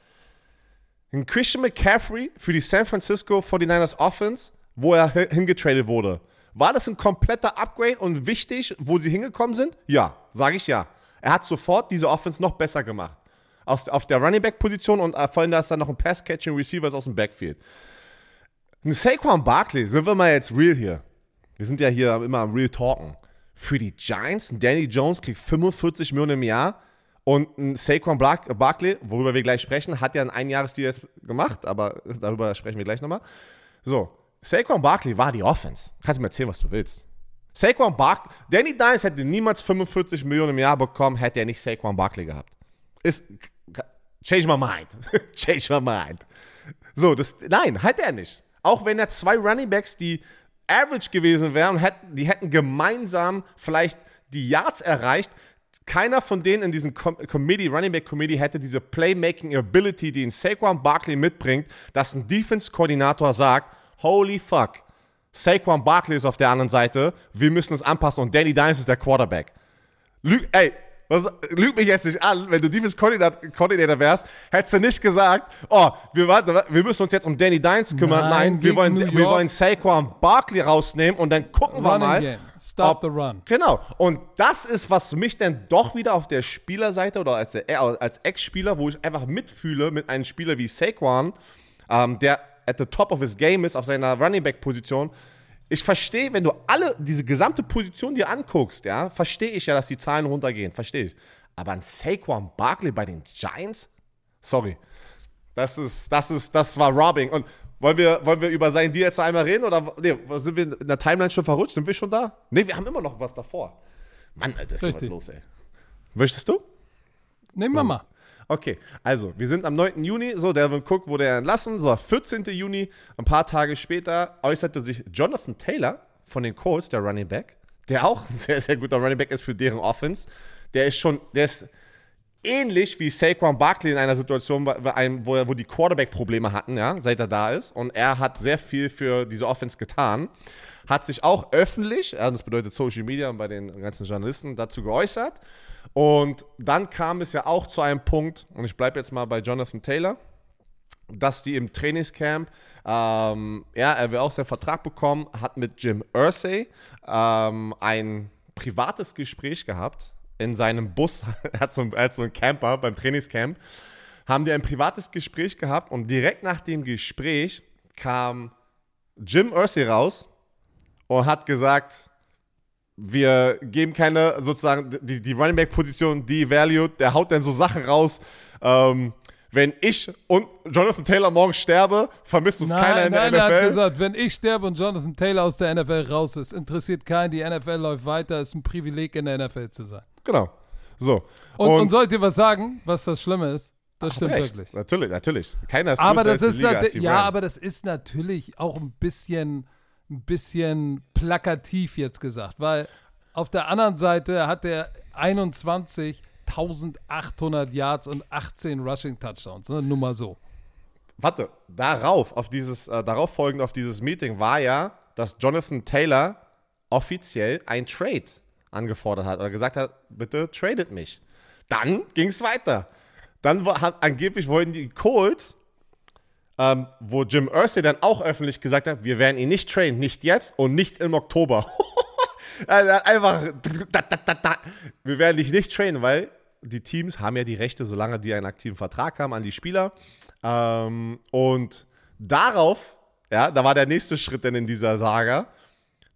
Ein Christian McCaffrey für die San Francisco 49ers Offense wo er hingetradet wurde. War das ein kompletter Upgrade und wichtig, wo sie hingekommen sind? Ja, sage ich ja. Er hat sofort diese Offense noch besser gemack. Aus, auf der Running Back Position und äh, vor allem da ist dann noch ein Pass Catching Receiver aus dem Backfield. Ein Saquon Barkley, sind wir mal jetzt real hier. Wir sind ja hier immer am Real Talken. Für die Giants, Danny Jones kriegt 45 Millionen im Jahr und ein Saquon Barkley, worüber wir gleich sprechen, hat ja ein Einjahresdeal jetzt gemacht, aber darüber sprechen wir gleich nochmal. So, Saquon Barkley war die Offense. Kannst du mir erzählen, was du willst. Saquon Barkley, Danny Dimes hätte niemals 45 Millionen im Jahr bekommen, hätte er nicht Saquon Barkley gehabt. Ist, change my mind. change my mind. So, das, nein, hätte er nicht. Auch wenn er zwei Running Backs, die average gewesen wären, hätten, die hätten gemeinsam vielleicht die Yards erreicht. Keiner von denen in diesem Com Committee, Running Back Committee, hätte diese Playmaking Ability, die in Saquon Barkley mitbringt, dass ein Defense-Koordinator sagt, holy fuck. Saquon Barkley ist auf der anderen Seite. Wir müssen es anpassen und Danny Dimes ist der Quarterback. Lü ey, was, lüg mich jetzt nicht an, wenn du Defense Coordinator wärst, hättest du nicht gesagt, oh, wir, wir müssen uns jetzt um Danny Dimes kümmern. Nein, Nein wir, wollen, wir wollen Saquon Barkley rausnehmen und dann gucken wir mal. Game. Stop ob, the run. Genau. Und das ist, was mich dann doch wieder auf der Spielerseite oder als, als Ex-Spieler, wo ich einfach mitfühle mit einem Spieler wie Saquon, ähm, der at the top of his game ist, auf seiner Running Back Position. Ich verstehe, wenn du alle diese gesamte Position dir anguckst, ja, verstehe ich ja, dass die Zahlen runtergehen, verstehe ich. Aber ein Saquon Barkley bei den Giants? Sorry. Das ist, das ist, das war Robbing. Und wollen wir, wollen wir über seinen Deal jetzt einmal reden? Oder nee, sind wir in der Timeline schon verrutscht? Sind wir schon da? Nee, wir haben immer noch was davor. Mann, das ist was los, ey. Möchtest du? Nehmen wir mal. Okay, also wir sind am 9. Juni, so Devin Cook wurde entlassen, so 14. Juni, ein paar Tage später äußerte sich Jonathan Taylor von den Colts, der Running Back, der auch ein sehr, sehr guter Running Back ist für deren Offense. Der ist schon, der ist ähnlich wie Saquon Barkley in einer Situation, wo, wo die Quarterback-Probleme hatten, ja, seit er da ist. Und er hat sehr viel für diese Offense getan. Hat sich auch öffentlich, das bedeutet Social Media und bei den ganzen Journalisten, dazu geäußert. Und dann kam es ja auch zu einem Punkt, und ich bleibe jetzt mal bei Jonathan Taylor, dass die im Trainingscamp, ähm, ja, er will auch seinen Vertrag bekommen, hat mit Jim Ursay ähm, ein privates Gespräch gehabt in seinem Bus. er, hat so, er hat so einen Camper beim Trainingscamp. Haben die ein privates Gespräch gehabt und direkt nach dem Gespräch kam Jim Ursay raus und hat gesagt, wir geben keine, sozusagen, die, die Running Back-Position, die Value, der haut dann so Sachen raus, ähm, wenn ich und Jonathan Taylor morgen sterbe, vermisst uns nein, keiner in nein, der NFL. Er hat gesagt, wenn ich sterbe und Jonathan Taylor aus der NFL raus ist, interessiert keinen, die NFL läuft weiter, ist ein Privileg in der NFL zu sein. Genau. So. Und, und, und sollt ihr was sagen, was das Schlimme ist? Das Ach, stimmt recht. wirklich. Natürlich, natürlich. Keiner ist aber das ist Liga Ja, aber das ist natürlich auch ein bisschen, ein bisschen plakativ jetzt gesagt, weil auf der anderen Seite hat er 21 1800 Yards und 18 Rushing Touchdowns. Ne? Nur mal so. Warte, darauf, auf dieses, äh, darauf folgend auf dieses Meeting war ja, dass Jonathan Taylor offiziell ein Trade angefordert hat oder gesagt hat, bitte tradet mich. Dann ging es weiter. Dann hat, angeblich wollten die Colts, ähm, wo Jim Ursay dann auch öffentlich gesagt hat, wir werden ihn nicht traden, nicht jetzt und nicht im Oktober. Einfach, wir werden dich nicht trainen, weil die Teams haben ja die Rechte, solange die einen aktiven Vertrag haben, an die Spieler. Ähm, und darauf, ja, da war der nächste Schritt denn in dieser Saga,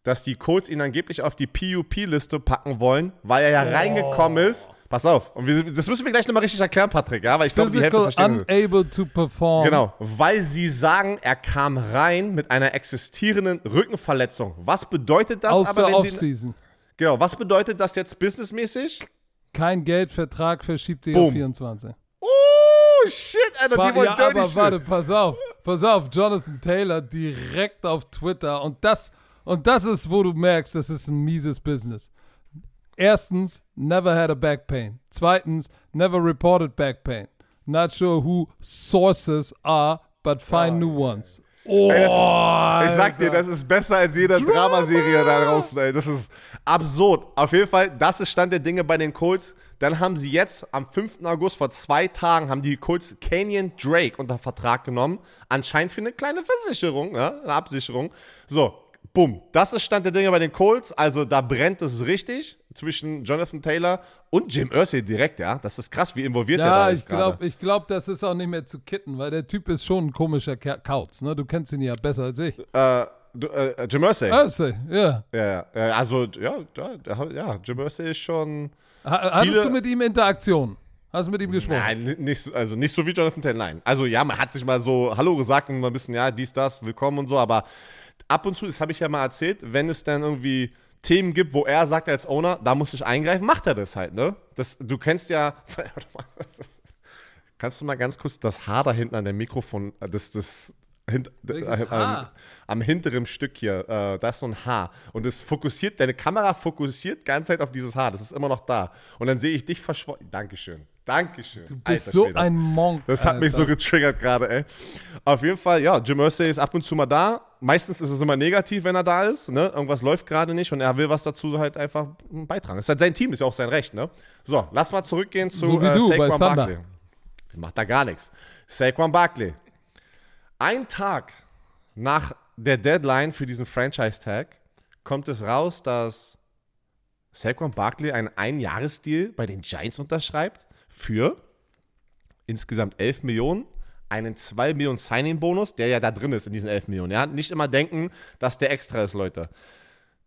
dass die Colts ihn angeblich auf die PUP-Liste packen wollen, weil er ja oh. reingekommen ist. Pass auf, und wir, das müssen wir gleich nochmal richtig erklären, Patrick, ja, weil ich glaube, die Hälfte verstehen. unable to perform. Genau, weil sie sagen, er kam rein mit einer existierenden Rückenverletzung. Was bedeutet das Aus aber, der Offseason. Genau, was bedeutet das jetzt businessmäßig? Kein Geld, Vertrag verschiebt sich auf 24. Oh, shit, Alter, pa die wollen ja, dirty aber warte, pass auf, pass auf, Jonathan Taylor direkt auf Twitter und das, und das ist, wo du merkst, das ist ein mieses Business. Erstens, never had a back pain. Zweitens, never reported back pain. Not sure who sources are, but find oh, new ones. Oh, ey, ist, ich sag dir, das ist besser als jede Drama. Dramaserie da draußen, ey. Das ist absurd. Auf jeden Fall, das ist Stand der Dinge bei den Colts. Dann haben sie jetzt am 5. August, vor zwei Tagen, haben die Colts Canyon Drake unter Vertrag genommen. Anscheinend für eine kleine Versicherung, ja, eine Absicherung. So, bumm. Das ist Stand der Dinge bei den Colts. Also da brennt es richtig zwischen Jonathan Taylor und Jim Irsay direkt, ja. Das ist krass, wie involviert ja, der da ist. Ja, ich glaube, ich glaub, das ist auch nicht mehr zu kitten, weil der Typ ist schon ein komischer Kauz, ne? Du kennst ihn ja besser als ich. Äh, du, äh, Jim Irsay. Irsay, ja. Ja, ja. Also, ja, ja, Jim Irsay ist schon. Ha hattest du mit ihm Interaktion? Hast du mit ihm gesprochen? Nein, nicht, also nicht so wie Jonathan Taylor, nein. Also ja, man hat sich mal so Hallo gesagt und mal ein bisschen, ja, dies, das, willkommen und so, aber ab und zu, das habe ich ja mal erzählt, wenn es dann irgendwie Themen gibt, wo er sagt als Owner, da muss ich eingreifen, macht er das halt, ne? Das, du kennst ja. Kannst du mal ganz kurz das Haar da hinten an dem Mikrofon, das, das hint, äh, am, am, hinteren Stück hier, äh, da ist so ein Haar. Und es fokussiert, deine Kamera fokussiert ganz Zeit auf dieses Haar. Das ist immer noch da. Und dann sehe ich dich verschwunden. Dankeschön. Dankeschön. Du bist Alter, so Schwede. ein Monk. Das hat Alter. mich so getriggert gerade, ey. Auf jeden Fall, ja, Jim Irsay ist ab und zu mal da. Meistens ist es immer negativ, wenn er da ist. Ne? Irgendwas läuft gerade nicht und er will was dazu halt einfach beitragen. Das ist halt sein Team, ist ja auch sein Recht. Ne? So, lass mal zurückgehen zu so äh, Saquon Barkley. Macht da gar nichts. Saquon Barkley. Ein Tag nach der Deadline für diesen Franchise-Tag kommt es raus, dass Saquon Barkley einen Einjahresdeal bei den Giants unterschreibt für insgesamt 11 Millionen, einen 2 Millionen Signing-Bonus, der ja da drin ist in diesen 11 Millionen. Ja? Nicht immer denken, dass der extra ist, Leute.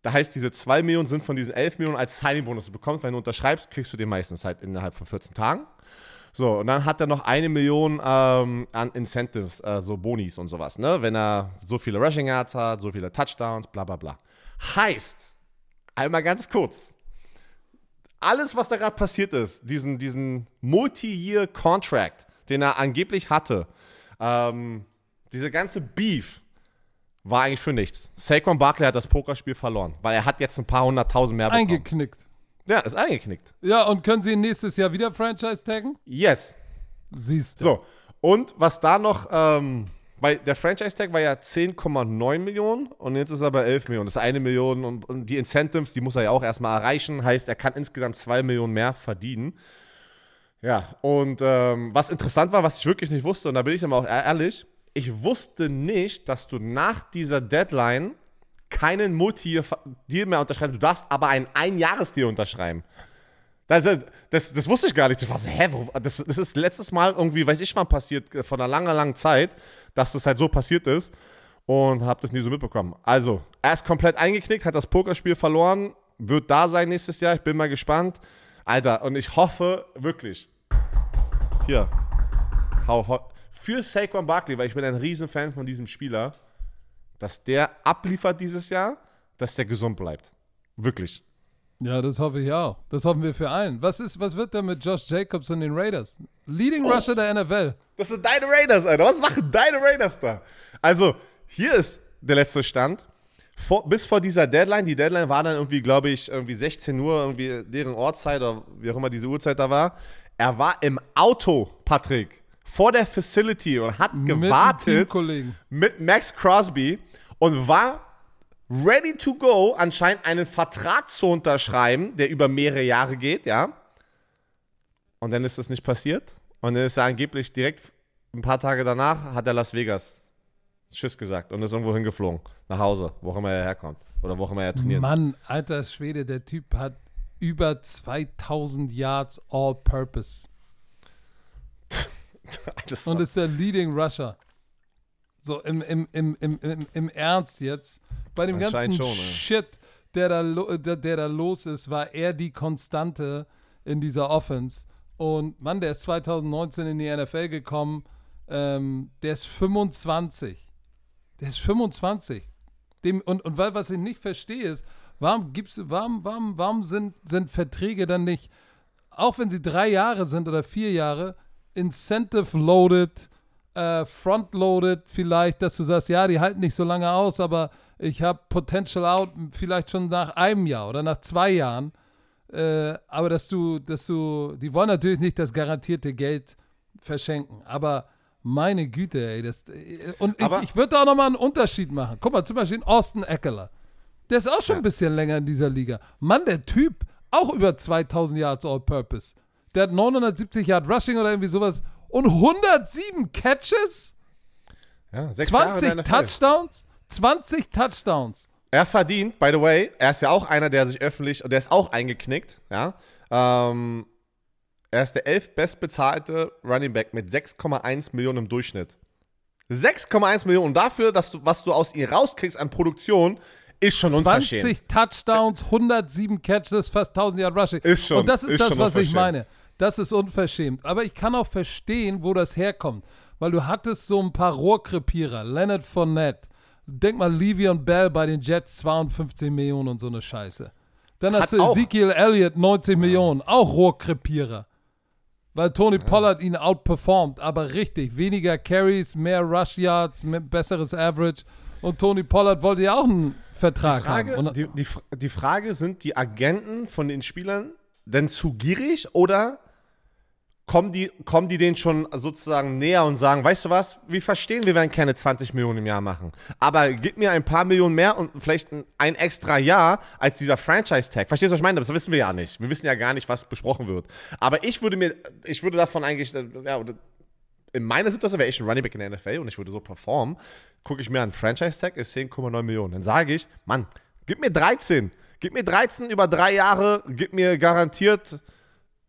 Da heißt, diese 2 Millionen sind von diesen 11 Millionen als Signing-Bonus bekommt. Wenn du unterschreibst, kriegst du den meistens halt innerhalb von 14 Tagen. So, und dann hat er noch eine Million ähm, an Incentives, äh, so Bonis und sowas, ne? Wenn er so viele Rushing Yards hat, so viele Touchdowns, bla bla bla. Heißt, einmal ganz kurz, alles, was da gerade passiert ist, diesen, diesen Multi-Year-Contract, den er angeblich hatte, ähm, diese ganze Beef war eigentlich für nichts. Saquon Barkley hat das Pokerspiel verloren, weil er hat jetzt ein paar hunderttausend mehr bekommen. Eingeknickt. Ja, ist eingeknickt. Ja, und können sie ihn nächstes Jahr wieder Franchise taggen? Yes. Siehst du. So, und was da noch ähm, weil der Franchise-Tag war ja 10,9 Millionen und jetzt ist er bei 11 Millionen. Das ist eine Million und, und, die Incentives, die muss er ja auch erstmal erreichen. Heißt, er kann insgesamt 2 Millionen mehr verdienen. Ja, und ähm, was interessant war, was ich wirklich nicht wusste, und da bin ich aber auch ehrlich, ich wusste nicht, dass du nach dieser Deadline keinen Multi-Deal mehr unterschreiben. Du darfst aber einen Einjahresdeal unterschreiben. Das, das, das, wusste ich gar nicht. Ich war so, hä, das, das ist letztes Mal irgendwie, weiß ich wann passiert, äh, vor einer langen, langen Zeit, dass das halt so passiert ist und habe das nie so mitbekommen. Also, er ist komplett eingeknickt, hat das Pokerspiel verloren, wird da sein nächstes Jahr. Ich bin mal gespannt. Alter, und ich hoffe wirklich, hier, hau, hau, für Saquon Barkley, weil ich bin ein Riesenfan von diesem Spieler, dass der abliefert dieses Jahr, dass der gesund bleibt. Wirklich. Ja, das hoffe ich auch. Das hoffen wir für allen. Was, ist, was wird denn mit Josh Jacobs und den Raiders? Leading oh, Rusher der NFL. Das sind deine Raiders, Alter. Was machen deine Raiders da? Also, hier ist der letzte Stand. Vor, bis vor dieser Deadline, die Deadline war dann irgendwie, glaube ich, irgendwie 16 Uhr, irgendwie deren Ortszeit oder wie auch immer diese Uhrzeit da war. Er war im Auto, Patrick, vor der Facility und hat mit gewartet mit Max Crosby und war ready to go, anscheinend einen Vertrag zu unterschreiben, der über mehrere Jahre geht, ja. Und dann ist das nicht passiert. Und dann ist er angeblich direkt ein paar Tage danach, hat er Las Vegas Tschüss gesagt und ist irgendwo hingeflogen. Nach Hause, wo immer er herkommt. Oder wo immer er trainiert. Mann, alter Schwede, der Typ hat über 2000 Yards All-Purpose. und ist der Leading Rusher. So im, im, im, im, im, im Ernst jetzt. Bei dem ganzen schon, Shit, der da, der, der da los ist, war er die Konstante in dieser Offense. Und Mann, der ist 2019 in die NFL gekommen. Ähm, der ist 25. Der ist 25. Dem, und, und weil, was ich nicht verstehe, ist, warum gibt's, warum, warum, warum sind, sind Verträge dann nicht, auch wenn sie drei Jahre sind oder vier Jahre, incentive-loaded, äh, front-loaded vielleicht, dass du sagst, ja, die halten nicht so lange aus, aber ich habe Potential out vielleicht schon nach einem Jahr oder nach zwei Jahren. Äh, aber dass du, dass du, die wollen natürlich nicht das garantierte Geld verschenken, aber meine Güte, ey. Das, und ich, ich würde da auch nochmal einen Unterschied machen. Guck mal, zum Beispiel Austin Eckler. Der ist auch schon ja. ein bisschen länger in dieser Liga. Mann, der Typ, auch über 2000 Yards All-Purpose. Der hat 970 Yard Rushing oder irgendwie sowas und 107 Catches. Ja, 20 Touchdowns. 20 Touchdowns. Er verdient, by the way, er ist ja auch einer, der sich öffentlich, der ist auch eingeknickt, ja. Ähm, er ist der elf bestbezahlte Running Back mit 6,1 Millionen im Durchschnitt. 6,1 Millionen. Und dafür, dass du, was du aus ihr rauskriegst an Produktion, ist schon 20 unverschämt. 20 Touchdowns, 107 Catches, fast 1000 Yard Rushing. Ist schon. Und das ist, ist das, was ich meine. Das ist unverschämt. Aber ich kann auch verstehen, wo das herkommt. Weil du hattest so ein paar Rohrkrepierer. Leonard Fournette. Denk mal, Le'Veon Bell bei den Jets 52 Millionen und so eine Scheiße. Dann hast Hat du Ezekiel Elliott 90 ja. Millionen. Auch Rohrkrepierer weil Tony ja. Pollard ihn outperformt, aber richtig, weniger Carries, mehr Rush Yards, besseres Average und Tony Pollard wollte ja auch einen Vertrag die Frage, haben. Die, die, die Frage, sind die Agenten von den Spielern denn zu gierig oder kommen die, kommen die denen schon sozusagen näher und sagen, weißt du was, wir verstehen, wir werden keine 20 Millionen im Jahr machen. Aber gib mir ein paar Millionen mehr und vielleicht ein, extra Jahr als dieser Franchise-Tag. Verstehst du, was ich meine? Das wissen wir ja nicht. Wir wissen ja gar nicht, was besprochen wird. Aber ich würde mir, ich würde davon eigentlich, ja, in meiner Situation wäre ich ein Running Back in der NFL und ich würde so performen, gucke ich mir an, Franchise-Tag ist 10,9 Millionen. Dann sage ich, Mann, gib mir 13. Gib mir 13 über drei Jahre, gib mir garantiert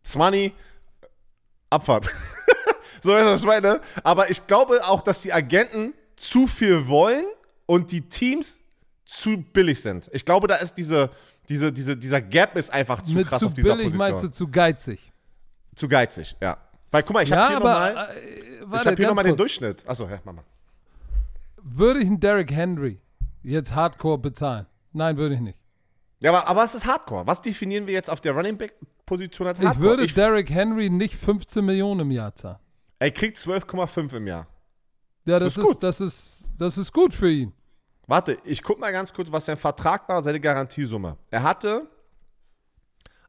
20 Abfahrt. so ist das, meine. Aber ich glaube auch, dass die Agenten zu viel wollen und die Teams zu billig sind. Ich glaube, da ist diese, diese, diese, dieser Gap ist einfach zu Mit krass zu auf dieser billig Position. meinst du zu geizig? Zu geizig, ja. Weil, guck mal, ich habe hier nochmal äh, hab hier noch den Durchschnitt. Achso, ja, Mama. Würde ich einen Derrick Henry jetzt Hardcore bezahlen? Nein, würde ich nicht. Ja, aber, aber was ist Hardcore? Was definieren wir jetzt auf der Running Back Position als Hardcore? Ich würde ich Derrick Henry nicht 15 Millionen im Jahr zahlen. Er kriegt 12,5 im Jahr. Ja, das, das ist, ist das ist, das ist gut für ihn. Warte, ich guck mal ganz kurz, was sein Vertrag war, seine Garantiesumme. Er hatte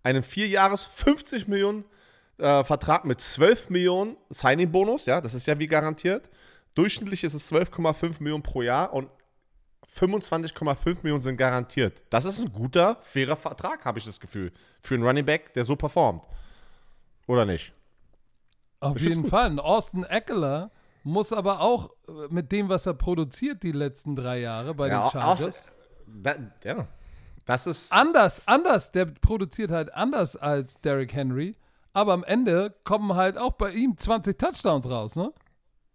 einen Vierjahres 50 Millionen äh, Vertrag mit 12 Millionen Signing-Bonus, ja, das ist ja wie garantiert. Durchschnittlich ist es 12,5 Millionen pro Jahr und 25,5 Millionen sind garantiert. Das ist ein guter, fairer Vertrag, habe ich das Gefühl. Für einen Running Back, der so performt. Oder nicht? Auf jeden Fall. Ein Austin Eckler muss aber auch äh, mit dem, was er produziert die letzten drei Jahre bei ja, den Chargers. Auch, ja, das ist. Anders, anders. Der produziert halt anders als Derrick Henry. Aber am Ende kommen halt auch bei ihm 20 Touchdowns raus, ne?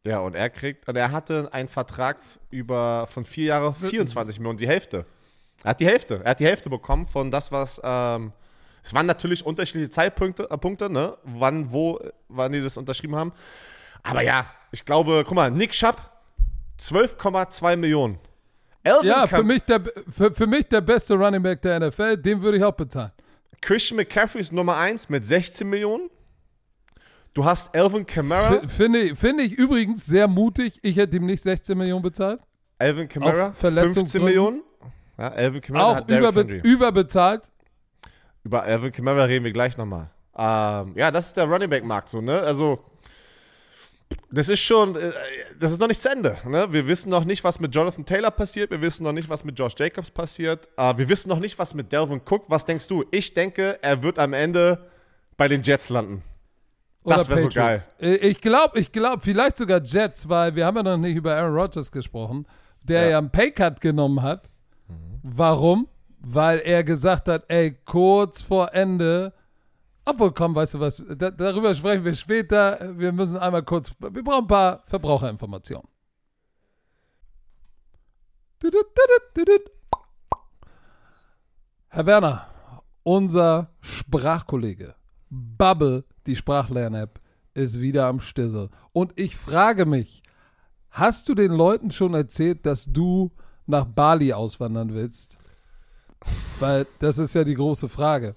Ja, und er kriegt, und er hatte einen Vertrag über von vier Jahren 24 Millionen, die Hälfte. Er hat die Hälfte. Er hat die Hälfte bekommen von das, was. Ähm, es waren natürlich unterschiedliche Zeitpunkte, äh, Punkte, ne? Wann, wo, wann die das unterschrieben haben. Aber ja, ich glaube, guck mal, Nick Schapp, 12,2 Millionen. Elvin ja, für mich, der, für, für mich der beste Running Back der NFL, den würde ich auch bezahlen. Christian McCaffrey ist Nummer 1 mit 16 Millionen. Du hast Elvin Kamara. Finde find ich übrigens sehr mutig. Ich hätte ihm nicht 16 Millionen bezahlt. Elvin Kamara, 15 Millionen. Ja, Elvin Kamara auch überbe überbezahlt. Über Elvin Kamara reden wir gleich nochmal. Ähm, ja, das ist der Running Back Markt so, ne? Also das ist schon, äh, das ist noch nicht zu Ende. Ne? Wir wissen noch nicht, was mit Jonathan Taylor passiert. Wir wissen noch nicht, was mit Josh Jacobs passiert. Uh, wir wissen noch nicht, was mit Delvin Cook. Was denkst du? Ich denke, er wird am Ende bei den Jets landen. Das wäre so geil. Äh, ich glaube, ich glaube, vielleicht sogar Jets, weil wir haben ja noch nicht über Aaron Rodgers gesprochen, der ja, ja einen Paycut genommen hat. Mhm. Warum? Weil er gesagt hat, ey, kurz vor Ende obwohl, komm, weißt du was, da, darüber sprechen wir später. Wir müssen einmal kurz, wir brauchen ein paar Verbraucherinformationen. Herr Werner, unser Sprachkollege Bubble, die Sprachlern-App, ist wieder am Stissel. Und ich frage mich, hast du den Leuten schon erzählt, dass du nach Bali auswandern willst? Weil das ist ja die große Frage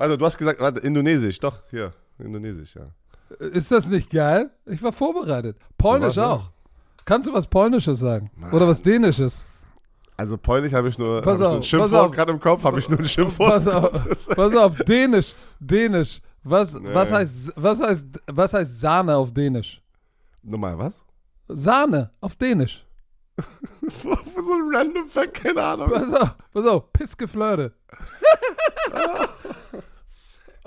also, du hast gesagt, warte, Indonesisch, doch, hier, Indonesisch, ja. Ist das nicht geil? Ich war vorbereitet. Polnisch auch. Ja. Kannst du was Polnisches sagen? Mann. Oder was Dänisches? Also Polnisch habe ich nur, pass hab auf, ich nur ein Schimpfwort gerade im Kopf, habe ich nur ein Schimpfwort. Pass auf, pass auf Dänisch, Dänisch. Was, nee. was, heißt, was, heißt, was heißt Sahne auf Dänisch? Nochmal, was? Sahne auf Dänisch. so ein random Fact, keine Ahnung. Pass auf, pass auf, Pissgeflirte.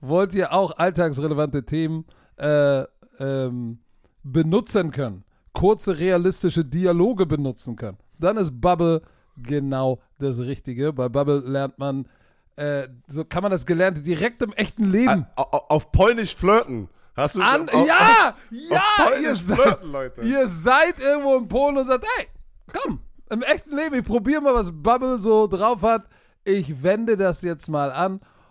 wollt ihr auch alltagsrelevante Themen äh, ähm, benutzen können, kurze realistische Dialoge benutzen können, dann ist Bubble genau das Richtige. Bei Bubble lernt man, äh, so kann man das Gelernte direkt im echten Leben. Auf, auf Polnisch flirten. Hast du An, auf, ja, auf, ja, ihr, flirten, Leute. ihr seid irgendwo in Polen und sagt, hey, komm, im echten Leben, ich probiere mal, was Bubble so drauf hat. Ich wende das jetzt mal an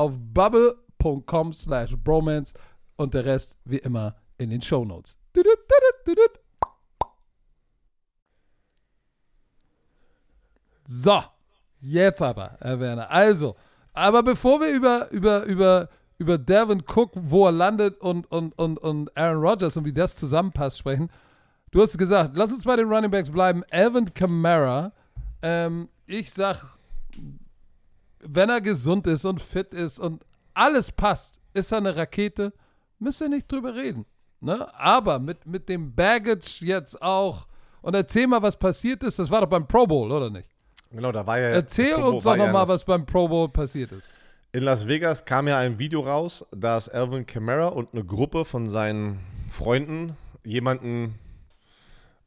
auf bubble.com slash bromance und der Rest wie immer in den Show Notes. So, jetzt aber, Herr Werner. Also, aber bevor wir über, über, über über Devin Cook, wo er landet und, und, und, und Aaron Rodgers und wie das zusammenpasst sprechen. Du hast gesagt, lass uns bei den Running Backs bleiben. Alvin Kamara, ähm, ich sag, wenn er gesund ist und fit ist und alles passt, ist er eine Rakete, müsst ihr nicht drüber reden. Ne? Aber mit, mit dem Baggage jetzt auch. Und erzähl mal, was passiert ist. Das war doch beim Pro Bowl, oder nicht? Genau, da war ja. Erzähl uns doch nochmal, was beim Pro Bowl passiert ist. In Las Vegas kam ja ein Video raus, dass Alvin Kamara und eine Gruppe von seinen Freunden jemanden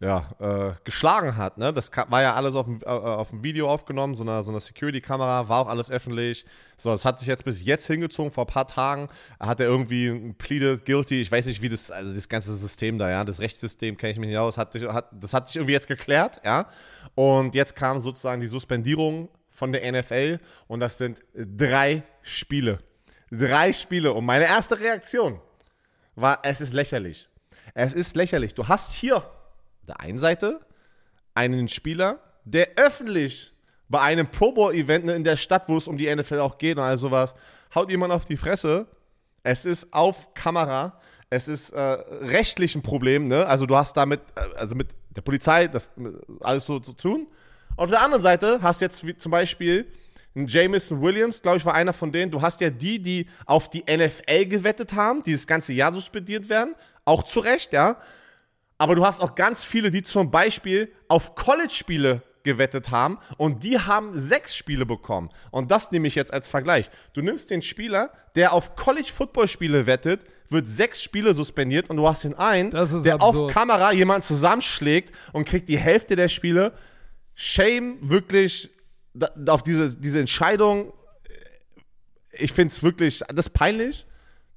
ja, äh, geschlagen hat. Ne? Das war ja alles auf dem, äh, auf dem Video aufgenommen, so eine, so eine Security-Kamera, war auch alles öffentlich. So, das hat sich jetzt bis jetzt hingezogen, vor ein paar Tagen hat er irgendwie pleaded guilty. Ich weiß nicht, wie das, also das ganze System da, ja, das Rechtssystem kenne ich mich nicht aus, hat, hat, das hat sich irgendwie jetzt geklärt, ja. Und jetzt kam sozusagen die Suspendierung von der NFL und das sind drei Spiele. Drei Spiele. Und meine erste Reaktion war, es ist lächerlich. Es ist lächerlich. Du hast hier auf der einen Seite einen Spieler, der öffentlich bei einem Pro Bowl-Event in der Stadt, wo es um die NFL auch geht und all sowas, haut jemand auf die Fresse. Es ist auf Kamera. Es ist äh, rechtlich ein Problem, ne? Also du hast damit, äh, also mit der Polizei, das alles so zu tun. Auf der anderen Seite hast du jetzt wie zum Beispiel einen Jameson Williams, glaube ich, war einer von denen. Du hast ja die, die auf die NFL gewettet haben, die das ganze Jahr suspendiert werden. Auch zu Recht, ja. Aber du hast auch ganz viele, die zum Beispiel auf College-Spiele gewettet haben und die haben sechs Spiele bekommen. Und das nehme ich jetzt als Vergleich. Du nimmst den Spieler, der auf College-Football-Spiele wettet, wird sechs Spiele suspendiert und du hast den einen, der absurd. auf Kamera jemanden zusammenschlägt und kriegt die Hälfte der Spiele Shame wirklich auf diese, diese Entscheidung. Ich finde es wirklich, das ist peinlich.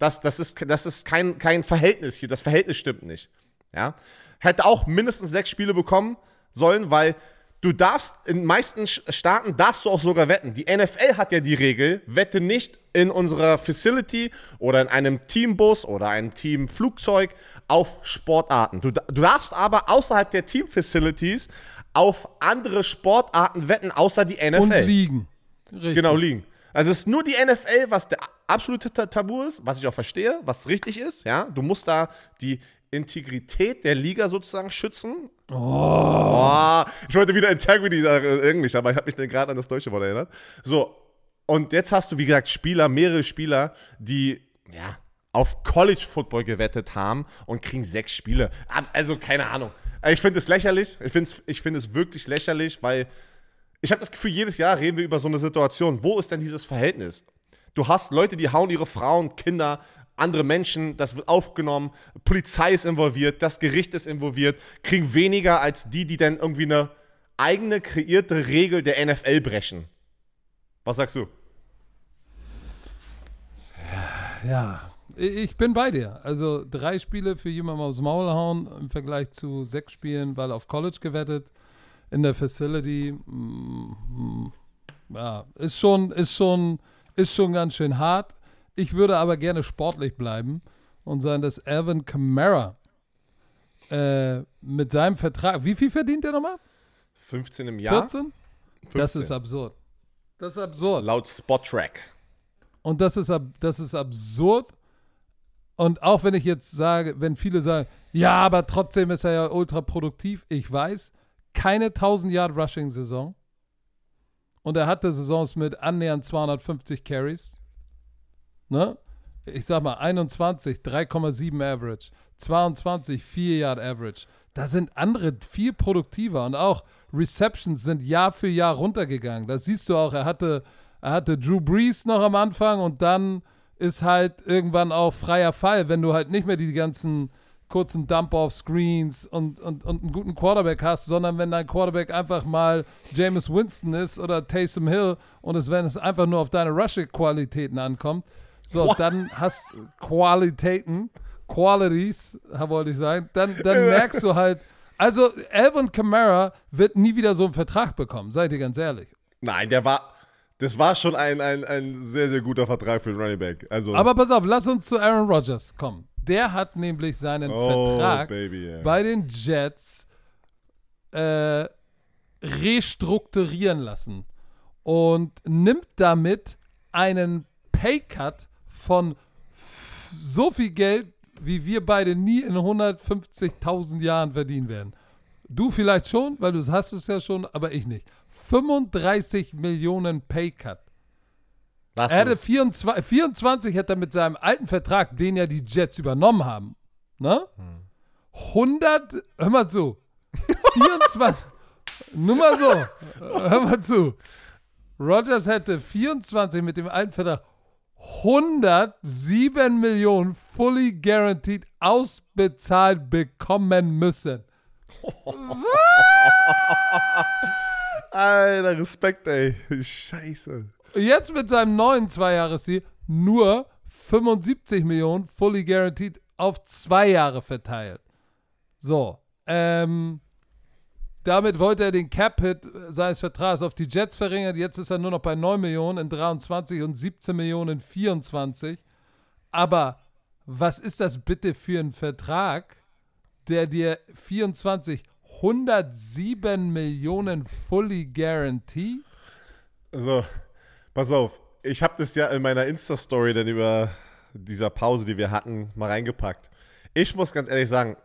Das, das ist, das ist kein, kein Verhältnis hier. Das Verhältnis stimmt nicht. Ja? Hätte auch mindestens sechs Spiele bekommen sollen, weil du darfst, in meisten Staaten darfst du auch sogar wetten. Die NFL hat ja die Regel, wette nicht in unserer Facility oder in einem Teambus oder einem Teamflugzeug auf Sportarten. Du, du darfst aber außerhalb der Teamfacilities auf andere Sportarten wetten, außer die NFL. Und liegen. Richtig. Genau, liegen. Also es ist nur die NFL, was der absolute Tabu ist, was ich auch verstehe, was richtig ist, ja. Du musst da die Integrität der Liga sozusagen schützen. Oh. oh ich wollte wieder Integrity sagen, äh, Englisch, aber ich habe mich gerade an das deutsche Wort erinnert. So, und jetzt hast du, wie gesagt, Spieler, mehrere Spieler, die, ja, auf College Football gewettet haben und kriegen sechs Spiele. Also, keine Ahnung. Äh, ich finde es lächerlich. Ich finde es ich find es wirklich lächerlich, weil ich habe das Gefühl, jedes Jahr reden wir über so eine Situation. Wo ist denn dieses Verhältnis? Du hast Leute, die hauen ihre Frauen, Kinder, andere Menschen, das wird aufgenommen, Polizei ist involviert, das Gericht ist involviert, kriegen weniger als die, die dann irgendwie eine eigene kreierte Regel der NFL brechen. Was sagst du? Ja, ich bin bei dir. Also drei Spiele für jemanden aufs Maul hauen im Vergleich zu sechs Spielen, weil auf College gewettet in der Facility. Mm, ja, ist schon, ist schon, ist schon ganz schön hart. Ich würde aber gerne sportlich bleiben und sagen, dass Alvin Kamara äh, mit seinem Vertrag, wie viel verdient er nochmal? 15 im Jahr. 14? 15. Das ist absurd. Das ist absurd. Laut Spot-Track. Und das ist, das ist absurd. Und auch wenn ich jetzt sage, wenn viele sagen, ja, aber trotzdem ist er ja ultra produktiv, ich weiß, keine 1000 Yard Rushing Saison. Und er hatte Saisons mit annähernd 250 Carries. Ne? Ich sag mal 21, 3,7 Average. 22, 4 Yard Average. da sind andere viel produktiver und auch Receptions sind Jahr für Jahr runtergegangen. Das siehst du auch. Er hatte, er hatte Drew Brees noch am Anfang und dann ist halt irgendwann auch freier Fall, wenn du halt nicht mehr die ganzen kurzen Dump-Off-Screens und, und, und einen guten Quarterback hast, sondern wenn dein Quarterback einfach mal Jameis Winston ist oder Taysom Hill und es, wenn es einfach nur auf deine Rushing-Qualitäten ankommt, so, What? dann hast Qualitäten Qualities, wollte ich sagen, dann, dann merkst du halt, also Alvin Kamara wird nie wieder so einen Vertrag bekommen, seid ihr ganz ehrlich. Nein, der war, das war schon ein, ein, ein sehr, sehr guter Vertrag für den Running Back. Also Aber pass auf, lass uns zu Aaron Rodgers kommen. Der hat nämlich seinen oh, Vertrag baby, yeah. bei den Jets äh, restrukturieren lassen und nimmt damit einen Paycut von so viel Geld, wie wir beide nie in 150.000 Jahren verdienen werden. Du vielleicht schon, weil du hast es ja schon, aber ich nicht. 35 Millionen Paycut. Was er hätte 24, 24 hätte er mit seinem alten Vertrag, den ja die Jets übernommen haben, ne? 100, hör mal zu, 24, nur mal so, hör mal zu. Rogers hätte 24 mit dem alten Vertrag 107 Millionen fully guaranteed ausbezahlt bekommen müssen. Alter, Respekt, ey. Scheiße. Jetzt mit seinem neuen Zweijahresziel nur 75 Millionen fully guaranteed auf zwei Jahre verteilt. So, ähm, damit wollte er den Cap-Hit seines Vertrags auf die Jets verringern. Jetzt ist er nur noch bei 9 Millionen in 23 und 17 Millionen in 24. Aber was ist das bitte für ein Vertrag, der dir 24 107 Millionen fully guaranteed? Also, pass auf. Ich habe das ja in meiner Insta-Story dann über dieser Pause, die wir hatten, mal reingepackt. Ich muss ganz ehrlich sagen,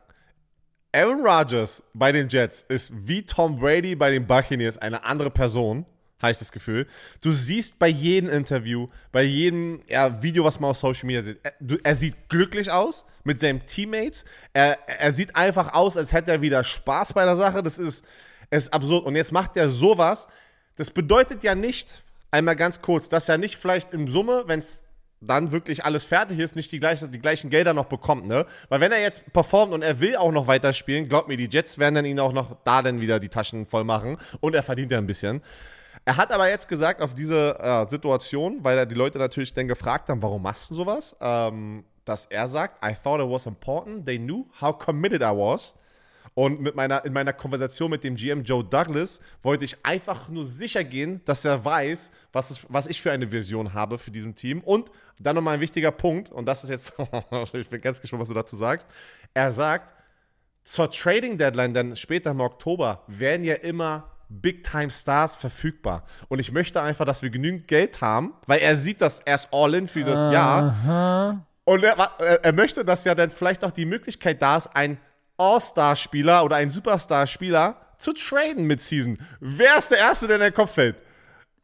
Aaron Rodgers bei den Jets ist wie Tom Brady bei den Buccaneers eine andere Person, habe ich das Gefühl. Du siehst bei jedem Interview, bei jedem ja, Video, was man auf Social Media sieht, er, du, er sieht glücklich aus mit seinen Teammates. Er, er sieht einfach aus, als hätte er wieder Spaß bei der Sache. Das ist, ist absurd. Und jetzt macht er sowas. Das bedeutet ja nicht, einmal ganz kurz, dass er nicht vielleicht im Summe, wenn es dann wirklich alles fertig ist, nicht die, gleiche, die gleichen Gelder noch bekommt, ne? Weil wenn er jetzt performt und er will auch noch weiterspielen, glaubt mir, die Jets werden dann ihn auch noch da dann wieder die Taschen voll machen und er verdient ja ein bisschen. Er hat aber jetzt gesagt, auf diese äh, Situation, weil er die Leute natürlich dann gefragt haben, warum machst du sowas, ähm, dass er sagt, I thought it was important, they knew how committed I was und mit meiner, in meiner Konversation mit dem GM Joe Douglas wollte ich einfach nur sicher gehen, dass er weiß, was, es, was ich für eine Vision habe für diesem Team. Und dann nochmal ein wichtiger Punkt, und das ist jetzt, ich bin ganz gespannt, was du dazu sagst. Er sagt, zur Trading Deadline, dann später im Oktober, werden ja immer Big-Time-Stars verfügbar. Und ich möchte einfach, dass wir genügend Geld haben, weil er sieht das erst all-in für das Aha. Jahr. Und er, er, möchte, dass ja dann vielleicht auch die Möglichkeit da ist, ein All-Star-Spieler oder ein Superstar-Spieler zu traden mit Season. Wer ist der Erste, der in den Kopf fällt?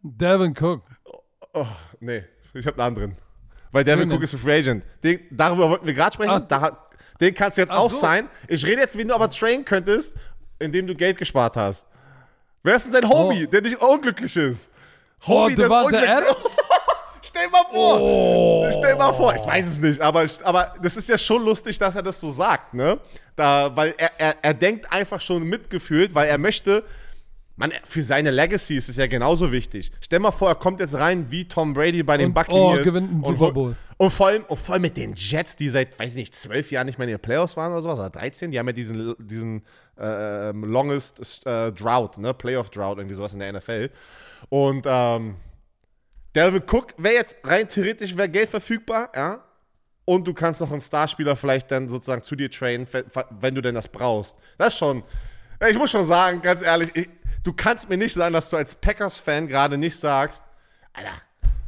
Devin Cook. Oh, oh, nee, ich habe einen anderen. Weil Devin Cook ist Free Agent. Den, darüber wollten wir gerade sprechen. Ach, da, den kannst du jetzt auch so. sein. Ich rede jetzt, wie du aber trainen könntest, indem du Geld gespart hast. Wer ist denn sein Homie, oh. der nicht unglücklich ist? Oh, Homie, oh, Devante Adams? Stell mal vor. Oh. Stell mal vor. Ich weiß es nicht, aber, aber das ist ja schon lustig, dass er das so sagt, ne? Da, weil er, er, er denkt einfach schon mitgefühlt, weil er möchte, man, für seine Legacy ist es ja genauso wichtig. Stell mal vor, er kommt jetzt rein wie Tom Brady bei den und, Buccaneers. Oh, gewinnt einen Super Bowl. Und vor, allem, und vor allem mit den Jets, die seit, weiß ich nicht, zwölf Jahren nicht mehr in den Playoffs waren oder sowas, oder 13, die haben ja diesen, diesen äh, longest äh, Drought, ne, Playoff Drought, irgendwie sowas in der NFL. Und ähm, Delvin Cook wäre jetzt rein theoretisch wäre Geld verfügbar, ja. Und du kannst noch einen Starspieler vielleicht dann sozusagen zu dir trainen, wenn du denn das brauchst. Das ist schon, ich muss schon sagen, ganz ehrlich, ich, du kannst mir nicht sagen, dass du als Packers-Fan gerade nicht sagst, Alter,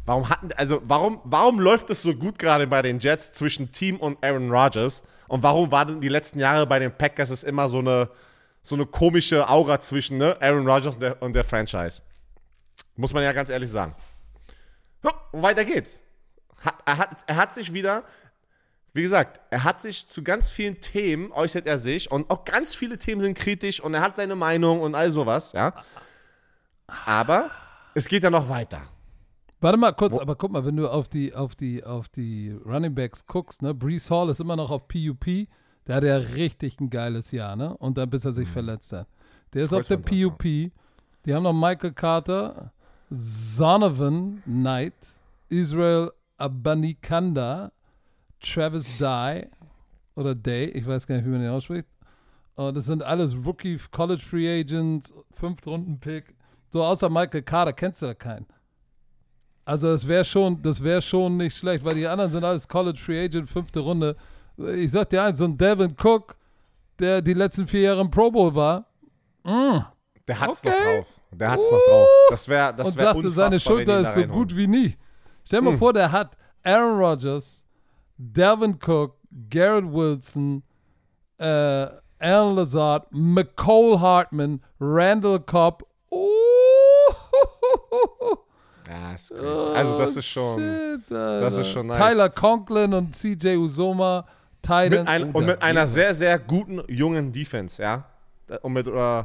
warum hatten, also warum, warum läuft es so gut gerade bei den Jets zwischen Team und Aaron Rodgers? Und warum war denn die letzten Jahre bei den Packers ist immer so eine, so eine komische Aura zwischen ne, Aaron Rodgers und der, und der Franchise? Muss man ja ganz ehrlich sagen. Und weiter geht's. Er hat, er hat sich wieder wie gesagt, er hat sich zu ganz vielen Themen äußert er sich und auch ganz viele Themen sind kritisch und er hat seine Meinung und all sowas, ja. Aber es geht ja noch weiter. Warte mal kurz, Wo? aber guck mal, wenn du auf die, auf die, auf die Running Backs guckst, ne, Brees Hall ist immer noch auf PUP, der hat ja richtig ein geiles Jahr, ne? Und dann bis er sich mhm. verletzt hat. Der ist auf der PUP. Die haben noch Michael Carter, Zonovan Knight, Israel Abanikanda, Travis Dye oder Day, ich weiß gar nicht, wie man den ausspricht. Uh, das sind alles Rookie, College Free Agents, Fünftrunden-Pick. So außer Michael Carter kennst du da keinen. Also das wäre schon, das wäre schon nicht schlecht, weil die anderen sind alles College Free Agent, fünfte Runde. Ich sag dir eins, so ein Devin Cook, der die letzten vier Jahre im Pro Bowl war. Mm, der hat's okay. drauf. Der hat's uh, noch drauf. Das wäre, das Und sagte, seine Schulter ist so gut wie nie. Stell dir mal vor, der hat Aaron Rodgers, Delvin Cook, Garrett Wilson, äh, Alan Lazard, McCole Hartman, Randall Cobb. Oh, ja, ist crazy. also das ist schon, shit, das ist schon nice. Tyler Conklin und CJ Usoma, Mit ein, und mit einer sehr, sehr guten jungen Defense, ja. Und mit äh,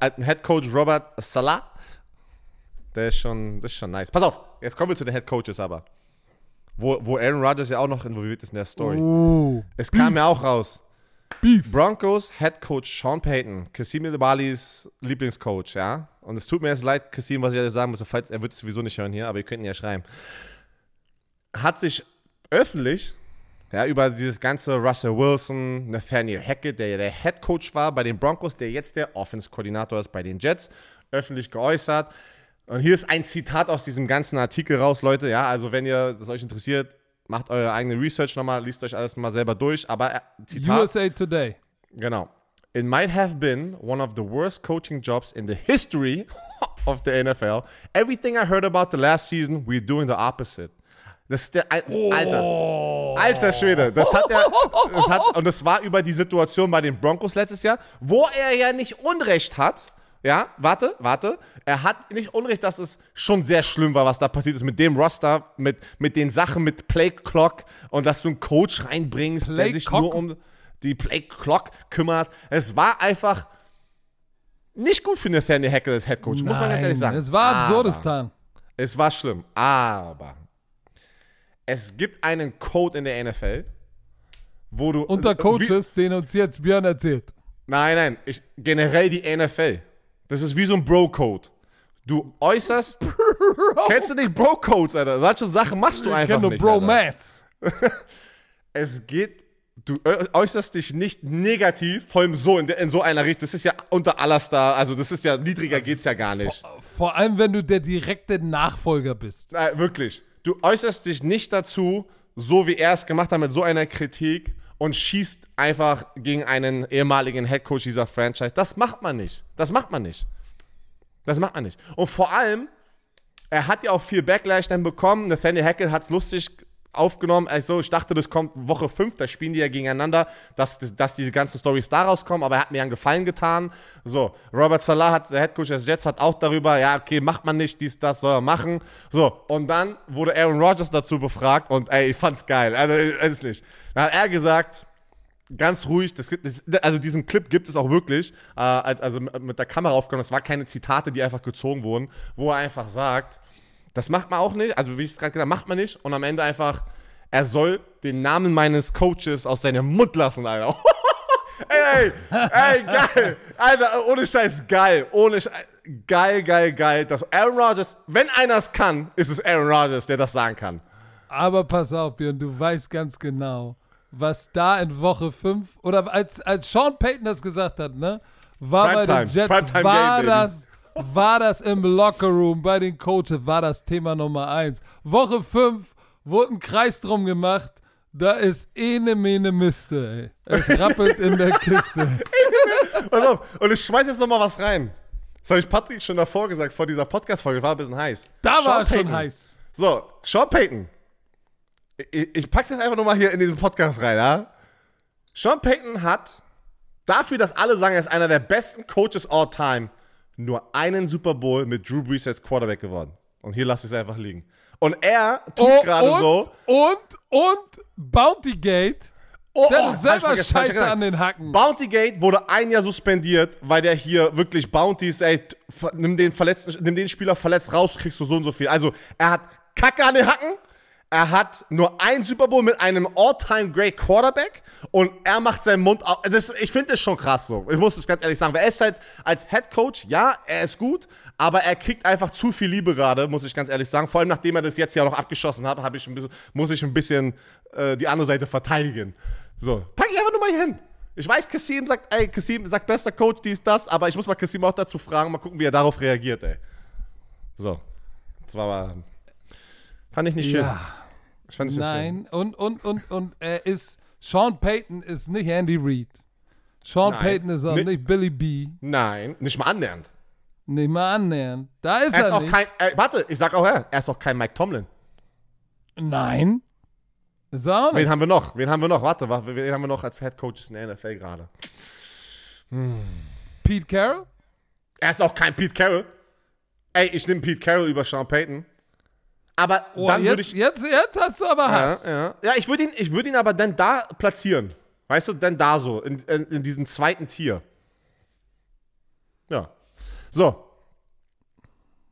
Head Coach Robert Salah. Der ist schon, das ist schon nice. Pass auf, jetzt kommen wir zu den Head Coaches aber wo, wo Aaron Rodgers ja auch noch involviert ist in der Story. Uh, es Beef. kam ja auch raus. Beef. Broncos Head Coach Sean Payton, Kasim Balis Lieblingscoach, ja. Und es tut mir jetzt leid, Kasim, was ich jetzt sagen muss, er wird es sowieso nicht hören hier, aber ihr könnt ihn ja schreiben. Hat sich öffentlich ja, über dieses ganze Russell Wilson, Nathaniel Hackett, der ja der Head Coach war bei den Broncos, der jetzt der Offense-Koordinator ist bei den Jets, öffentlich geäußert. Und hier ist ein Zitat aus diesem ganzen Artikel raus, Leute. Ja, also wenn ihr das euch interessiert, macht eure eigene Research nochmal, liest euch alles nochmal selber durch. Aber äh, Zitat. USA Today. Genau. It might have been one of the worst coaching jobs in the history of the NFL. Everything I heard about the last season, we're doing the opposite. Das ist der oh. Alter. Alter Schwede. Das hat er. Das hat, und das war über die Situation bei den Broncos letztes Jahr, wo er ja nicht Unrecht hat. Ja, warte, warte. Er hat nicht Unrecht, dass es schon sehr schlimm war, was da passiert ist mit dem Roster, mit, mit den Sachen, mit Play Clock und dass du einen Coach reinbringst, Play der sich Cock. nur um die Play Clock kümmert. Es war einfach nicht gut für Nathaniel Hackett als Head Coach, muss man ganz ehrlich sagen. Es war Absurdistan. Es war schlimm, aber es gibt einen Code in der NFL, wo du. Unter Coaches, den uns jetzt Björn erzählt. Nein, nein, ich, generell die NFL. Das ist wie so ein Bro-Code. Du äußerst. Bro. Kennst du nicht Bro-Codes, Alter? Solche Sachen machst du ich einfach nur nicht. Bro-Mats. es geht. Du äußerst dich nicht negativ, vor allem so in, in so einer Richtung. Das ist ja unter aller Star, also das ist ja niedriger geht's ja gar nicht. Vor, vor allem, wenn du der direkte Nachfolger bist. Nein, wirklich. Du äußerst dich nicht dazu, so wie er es gemacht hat, mit so einer Kritik und schießt einfach gegen einen ehemaligen Headcoach dieser Franchise. Das macht man nicht. Das macht man nicht. Das macht man nicht. Und vor allem, er hat ja auch viel Backlash dann bekommen. Nathaniel Hackett hat es lustig aufgenommen. Also ich dachte, das kommt Woche 5, da spielen die ja gegeneinander, dass, dass diese ganzen Stories daraus kommen, aber er hat mir einen Gefallen getan. So, Robert Salah, hat, der Headcoach des Jets, hat auch darüber, ja, okay, macht man nicht, dies, das soll er machen. So, und dann wurde Aaron Rodgers dazu befragt und ey, ich fand's geil. Also, ehrlich. Dann hat er gesagt, ganz ruhig, das, das, also diesen Clip gibt es auch wirklich, äh, also mit der Kamera aufgenommen, das war keine Zitate, die einfach gezogen wurden, wo er einfach sagt, das macht man auch nicht, also wie ich es gerade gesagt habe, macht man nicht und am Ende einfach, er soll den Namen meines Coaches aus seinem Mund lassen, Alter. ey, ey, ey, geil, Alter, ohne Scheiß, geil, ohne Scheiß, geil, geil, geil, dass Aaron Rodgers, wenn einer es kann, ist es Aaron Rodgers, der das sagen kann. Aber pass auf, Björn, du weißt ganz genau, was da in Woche 5 oder als, als Sean Payton das gesagt hat, ne? War Prime bei den Jets, Primetime war Game, das, war das im Lockerroom bei den Coaches, war das Thema Nummer 1. Woche 5 wurde ein Kreis drum gemacht. Da ist ene mene Miste, ey. Es rappelt in der Kiste. Pass auf, und ich schmeiß jetzt nochmal was rein. Das habe ich Patrick schon davor gesagt, vor dieser Podcast-Folge, war ein bisschen heiß. Da Sean war es schon heiß. So, Sean Payton ich, ich pack's jetzt einfach nur mal hier in diesen Podcast rein, ja? Sean Payton hat dafür, dass alle sagen, er ist einer der besten Coaches all time, nur einen Super Bowl mit Drew Brees als Quarterback gewonnen. Und hier lasse ich es einfach liegen. Und er tut oh, gerade so. Und, und Bounty Gate. Oh, der oh, ist selber scheiße an den Hacken. Bounty Gate wurde ein Jahr suspendiert, weil der hier wirklich Bounties, ey, nimm den, verletzten, nimm den Spieler verletzt raus, kriegst du so und so viel. Also, er hat Kacke an den Hacken er hat nur ein Super Bowl mit einem All-Time Great Quarterback und er macht seinen Mund auf. Das, ich finde das schon krass so. Ich muss es ganz ehrlich sagen. Weil er ist halt als Head Coach, ja, er ist gut, aber er kriegt einfach zu viel Liebe gerade, muss ich ganz ehrlich sagen. Vor allem nachdem er das jetzt ja noch abgeschossen hat, ich ein bisschen, muss ich ein bisschen äh, die andere Seite verteidigen. So, pack ich einfach nur mal hier hin. Ich weiß, Kassim sagt, ey, Kassim sagt bester Coach, dies, das, aber ich muss mal Kassim auch dazu fragen, mal gucken, wie er darauf reagiert, ey. So. Das war mal. Fand ich nicht schön. Ja. Ich fand es Nein, schön. und, und, und, und er ist, Sean Payton ist nicht Andy Reid. Sean Nein. Payton ist auch nicht, nicht Billy B. Nein, nicht mal annähernd. Nicht mal annähernd. Da ist er, er ist auch nicht. Kein, äh, warte, ich sag auch her, er ist auch kein Mike Tomlin. Nein. Ist er auch nicht. Wen haben wir noch? Wen haben wir noch? Warte, wen haben wir noch als Head Coaches in der NFL gerade? Hm. Pete Carroll? Er ist auch kein Pete Carroll. Ey, ich nehme Pete Carroll über Sean Payton. Aber oh, dann würde ich. Jetzt, jetzt hast du aber Hass. Ja, ja. ja ich würde ihn, würd ihn aber dann da platzieren. Weißt du, dann da so, in, in, in diesem zweiten Tier. Ja. So.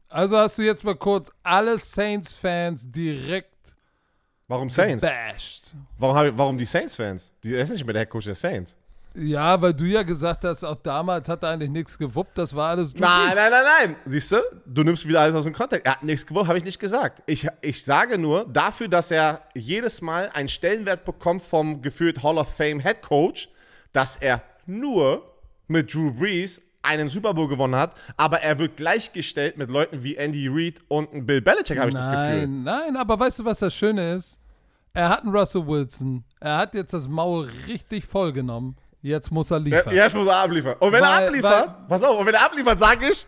Also hast du jetzt mal kurz alle Saints-Fans direkt. Warum Saints? Bashed. Warum, warum die Saints-Fans? Die ist nicht mehr der Headcoach der Saints. Ja, weil du ja gesagt hast, auch damals hat er eigentlich nichts gewuppt, das war alles Drew Nein, nein, nein, nein. Siehst du, du nimmst wieder alles aus dem Kontext. Er hat nichts gewuppt, habe ich nicht gesagt. Ich, ich sage nur, dafür, dass er jedes Mal einen Stellenwert bekommt vom gefühlt Hall of Fame Head Coach, dass er nur mit Drew Brees einen Super Bowl gewonnen hat, aber er wird gleichgestellt mit Leuten wie Andy Reid und Bill Belichick, habe ich das Gefühl. Nein, nein, aber weißt du, was das Schöne ist? Er hat einen Russell Wilson. Er hat jetzt das Maul richtig vollgenommen. Jetzt muss er liefern. Jetzt muss er abliefern. Und wenn weil, er abliefert, weil, pass auf, und wenn er abliefert, sage ich,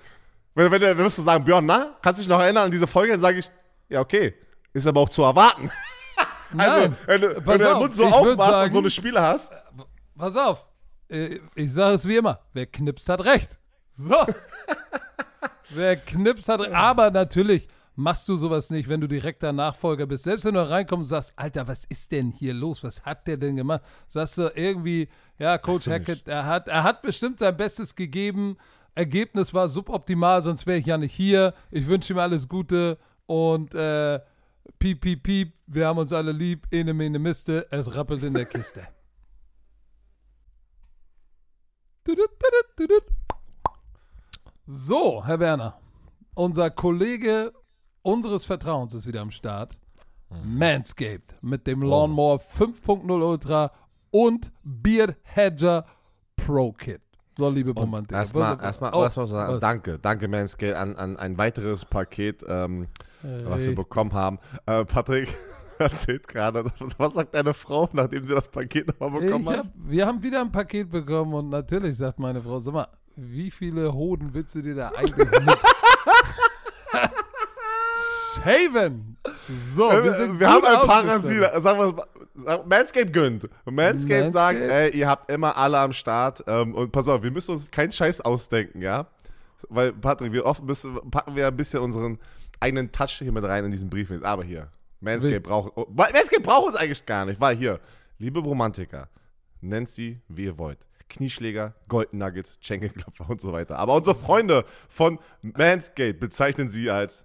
wenn, wenn, wenn wirst du sagen, Björn, na, kannst du dich noch erinnern an diese Folge? Dann sage ich, ja, okay, ist aber auch zu erwarten. also, Nein, wenn du, wenn du den Mund so aufmachst sagen, und so eine Spiele hast. Pass auf, äh, ich sage es wie immer, wer knipst, hat recht. So. wer knipst, hat recht. Aber natürlich, machst du sowas nicht, wenn du direkter Nachfolger bist. Selbst wenn du reinkommst und sagst, Alter, was ist denn hier los? Was hat der denn gemacht? Sagst du irgendwie, ja, Coach Hackett, er hat, er hat bestimmt sein Bestes gegeben. Ergebnis war suboptimal, sonst wäre ich ja nicht hier. Ich wünsche ihm alles Gute und äh, piep, piep, piep, wir haben uns alle lieb, ene, mene, miste, es rappelt in der Kiste. So, Herr Werner, unser Kollege unseres Vertrauens ist wieder am Start. Mhm. Manscaped mit dem Lawnmower 5.0 Ultra und Beard Hedger Pro Kit. So, liebe Romantik. Erstmal, erstmal, oh, erstmal sagen, danke, danke Manscaped an, an ein weiteres Paket, ähm, was wir bekommen haben. Äh, Patrick erzählt gerade, was sagt deine Frau, nachdem sie das Paket nochmal bekommen hat? Wir haben wieder ein Paket bekommen und natürlich sagt meine Frau, sag mal, wie viele Hoden willst du dir da eigentlich mit? Haven. So, wir, sind wir haben ein Parasit. Sagen wir, Manscape gönnt. Manscape, sagt, ey, ihr habt immer alle am Start. Ähm, und pass auf, wir müssen uns keinen Scheiß ausdenken, ja? Weil, Patrick, wir oft müssen, packen wir ein bisschen unseren eigenen Touch hier mit rein in diesen Brief. Aber hier, Manscape braucht, oh, Manscape braucht uns eigentlich gar nicht, weil hier, liebe Romantiker, nennt sie, wie ihr wollt. Knieschläger, Golden Nuggets, Schenkelklopfer und so weiter. Aber unsere Freunde von Manscaped bezeichnen sie als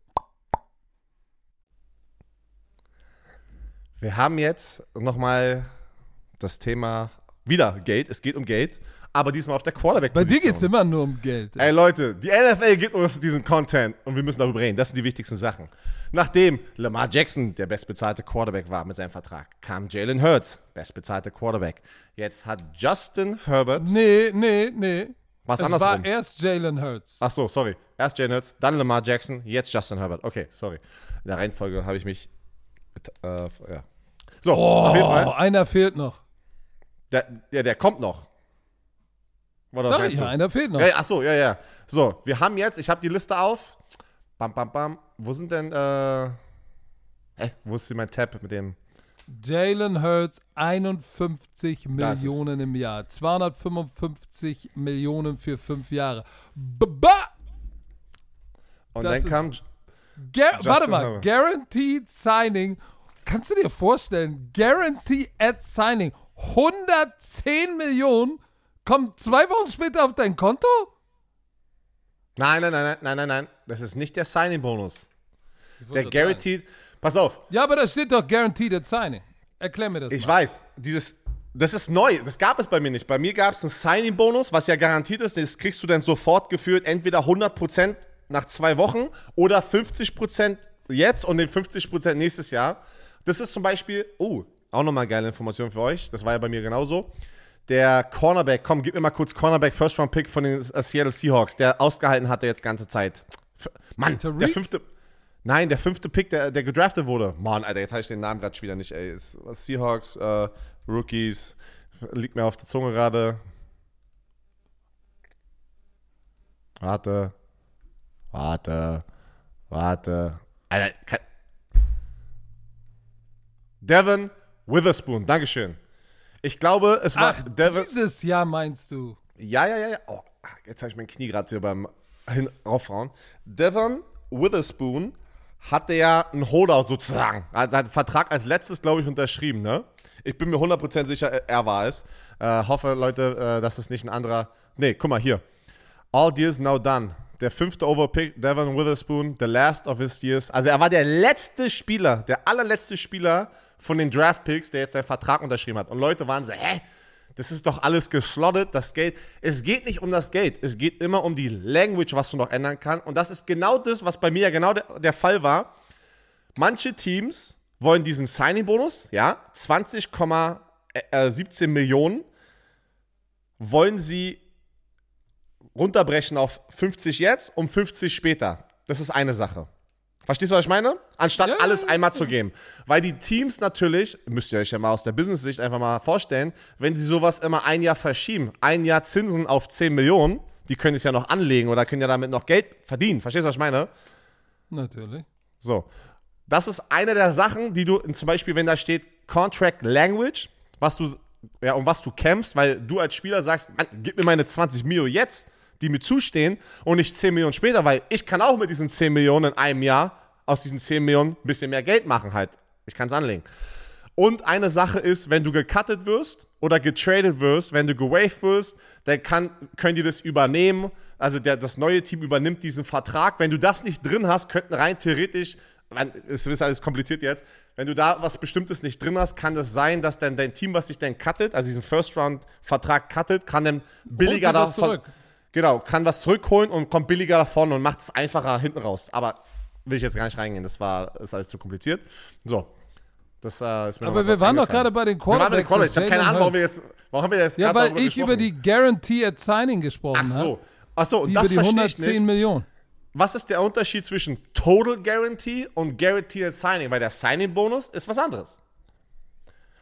Wir haben jetzt nochmal das Thema wieder Geld. Es geht um Geld, aber diesmal auf der Quarterback-Position. Bei dir geht es immer nur um Geld. Ey. ey Leute, die NFL gibt uns diesen Content und wir müssen darüber reden. Das sind die wichtigsten Sachen. Nachdem Lamar Jackson der bestbezahlte Quarterback war mit seinem Vertrag, kam Jalen Hurts, bestbezahlter Quarterback. Jetzt hat Justin Herbert. Nee, nee, nee. Was es andersrum? war erst Jalen Hurts. Ach so, sorry. Erst Jalen Hurts, dann Lamar Jackson, jetzt Justin Herbert. Okay, sorry. In der Reihenfolge habe ich mich. Äh, ja. So, oh, auf jeden Fall. Einer fehlt noch. Der, ja, der kommt noch. Oder Sag ich, ja, einer fehlt noch. Ja, ach so, ja, ja. So, wir haben jetzt, ich habe die Liste auf. Bam, bam, bam. Wo sind denn, äh, hä, wo ist mein Tab mit dem? Jalen Hurts 51 Millionen im Jahr. 255 Millionen für fünf Jahre. Ba! Und das dann kam. warte mal, Guaranteed Signing Kannst du dir vorstellen, Guarantee at Signing, 110 Millionen kommt zwei Wochen später auf dein Konto? Nein, nein, nein, nein, nein, nein. Das ist nicht der Signing-Bonus. Der Guaranteed. Pass auf. Ja, aber da steht doch Guaranteed at Signing. Erklär mir das. Ich mal. weiß. Dieses, das ist neu. Das gab es bei mir nicht. Bei mir gab es einen Signing-Bonus, was ja garantiert ist. Das kriegst du dann sofort geführt. Entweder 100% nach zwei Wochen oder 50% jetzt und den 50% nächstes Jahr. Das ist zum Beispiel, oh, auch nochmal geile Information für euch. Das war ja bei mir genauso. Der Cornerback, komm, gib mir mal kurz Cornerback, First Round Pick von den äh, Seattle Seahawks, der ausgehalten hatte jetzt ganze Zeit. Mann, der fünfte. Nein, der fünfte Pick, der, der gedraftet wurde. Mann, Alter, jetzt habe ich den Namen gerade schon wieder nicht, ey. Seahawks, äh, Rookies, liegt mir auf der Zunge gerade. Warte. Warte. Warte. Alter, kann, Devin Witherspoon, Dankeschön. Ich glaube, es war Ach, Devin. Dieses Jahr meinst du? Ja, ja, ja, ja. Oh, jetzt habe ich mein Knie gerade hier beim Hin raufhauen. Devin Witherspoon hatte ja einen Holdout sozusagen. Er hat einen Vertrag als letztes, glaube ich, unterschrieben, ne? Ich bin mir 100% sicher, er war es. Äh, hoffe, Leute, äh, dass es nicht ein anderer. Nee, guck mal hier. All deals now done der fünfte Overpick, Devon Witherspoon, the last of his years. Also er war der letzte Spieler, der allerletzte Spieler von den Draft-Picks, der jetzt seinen Vertrag unterschrieben hat. Und Leute waren so, hä? Das ist doch alles geslottet, das Geld. Es geht nicht um das Geld, es geht immer um die Language, was du noch ändern kannst. Und das ist genau das, was bei mir ja genau der, der Fall war. Manche Teams wollen diesen Signing-Bonus, ja, 20,17 äh, Millionen, wollen sie runterbrechen auf 50 jetzt und 50 später. Das ist eine Sache. Verstehst du, was ich meine? Anstatt ja, alles einmal zu geben. Weil die Teams natürlich, müsst ihr euch ja mal aus der Business-Sicht einfach mal vorstellen, wenn sie sowas immer ein Jahr verschieben, ein Jahr Zinsen auf 10 Millionen, die können es ja noch anlegen oder können ja damit noch Geld verdienen. Verstehst du, was ich meine? Natürlich. So. Das ist eine der Sachen, die du zum Beispiel, wenn da steht Contract Language, was du, ja, um was du kämpfst, weil du als Spieler sagst, Mann, gib mir meine 20 Mio jetzt, die mir zustehen und nicht 10 Millionen später, weil ich kann auch mit diesen 10 Millionen in einem Jahr aus diesen 10 Millionen ein bisschen mehr Geld machen halt. Ich kann es anlegen. Und eine Sache ist, wenn du gecuttet wirst oder getradet wirst, wenn du gewaved wirst, dann kann, können die das übernehmen. Also der, das neue Team übernimmt diesen Vertrag. Wenn du das nicht drin hast, könnten rein theoretisch, es ist alles kompliziert jetzt, wenn du da was Bestimmtes nicht drin hast, kann es das sein, dass dann dein Team, was sich dann cuttet, also diesen First-Round-Vertrag cuttet, kann dann billiger davon. Genau, kann was zurückholen und kommt billiger davon und macht es einfacher hinten raus. Aber will ich jetzt gar nicht reingehen, das war ist alles zu kompliziert. So. Das, äh, ist mir Aber wir waren doch gerade bei den Quarterbacks. Wir waren bei den Quarterbacks. Ich habe keine Ahnung, warum wir jetzt, warum haben wir jetzt Ja, weil ich über die Guarantee at Signing gesprochen habe. Ach so. Ach so, und das über die 110 Millionen. Was ist der Unterschied zwischen Total Guarantee und Guarantee at Signing? Weil der Signing-Bonus ist was anderes.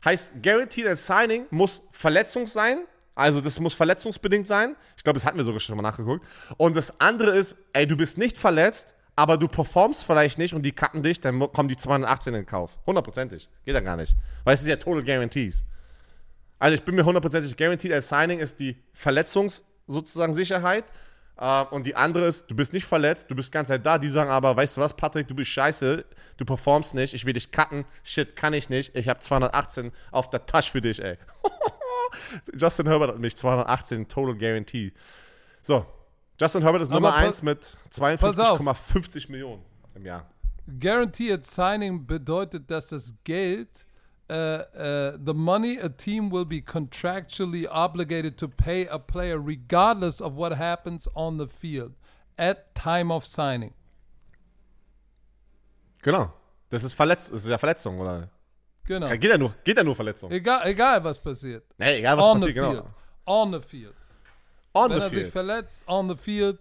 Heißt, Guarantee at Signing muss Verletzung sein, also das muss verletzungsbedingt sein. Ich glaube, das hatten wir sogar schon mal nachgeguckt. Und das andere ist, ey, du bist nicht verletzt, aber du performst vielleicht nicht und die cutten dich, dann kommen die 218 in Kauf. Hundertprozentig. Geht ja gar nicht. Weil es ist ja Total Guarantees. Also ich bin mir hundertprozentig guaranteed, als Signing ist die Verletzungs- sozusagen Sicherheit. Uh, und die andere ist, du bist nicht verletzt, du bist ganz halt da. Die sagen aber, weißt du was, Patrick, du bist scheiße, du performst nicht, ich will dich cutten. Shit, kann ich nicht. Ich habe 218 auf der Tasche für dich, ey. Justin Herbert hat mich 218 Total Guarantee. So, Justin Herbert ist Nummer 1 mit 52,50 Millionen im Jahr. Guaranteed Signing bedeutet, dass das Geld, uh, uh, the money a team will be contractually obligated to pay a player regardless of what happens on the field at time of signing. Genau. Das ist, Verletz das ist ja Verletzung, oder? Genau. Geht ja nur, geht ja nur Verletzung. Egal, egal was passiert. Nee, egal was on passiert, the genau. field. On the field. On Wenn the er field. sich verletzt, on the field,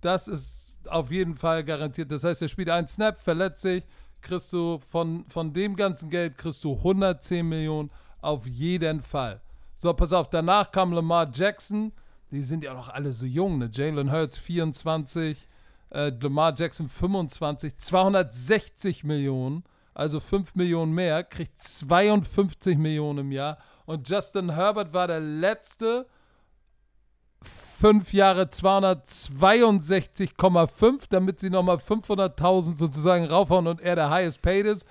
das ist auf jeden Fall garantiert. Das heißt, er spielt einen Snap, verletzt sich, kriegst du von, von dem ganzen Geld kriegst du 110 Millionen auf jeden Fall. So, pass auf, danach kam Lamar Jackson, die sind ja noch alle so jung, ne? Jalen Hurts 24, äh, Lamar Jackson 25, 260 Millionen, also 5 Millionen mehr, kriegt 52 Millionen im Jahr. Und Justin Herbert war der letzte, fünf Jahre 262,5, damit sie nochmal 500.000 sozusagen raufhauen und er der highest paid ist.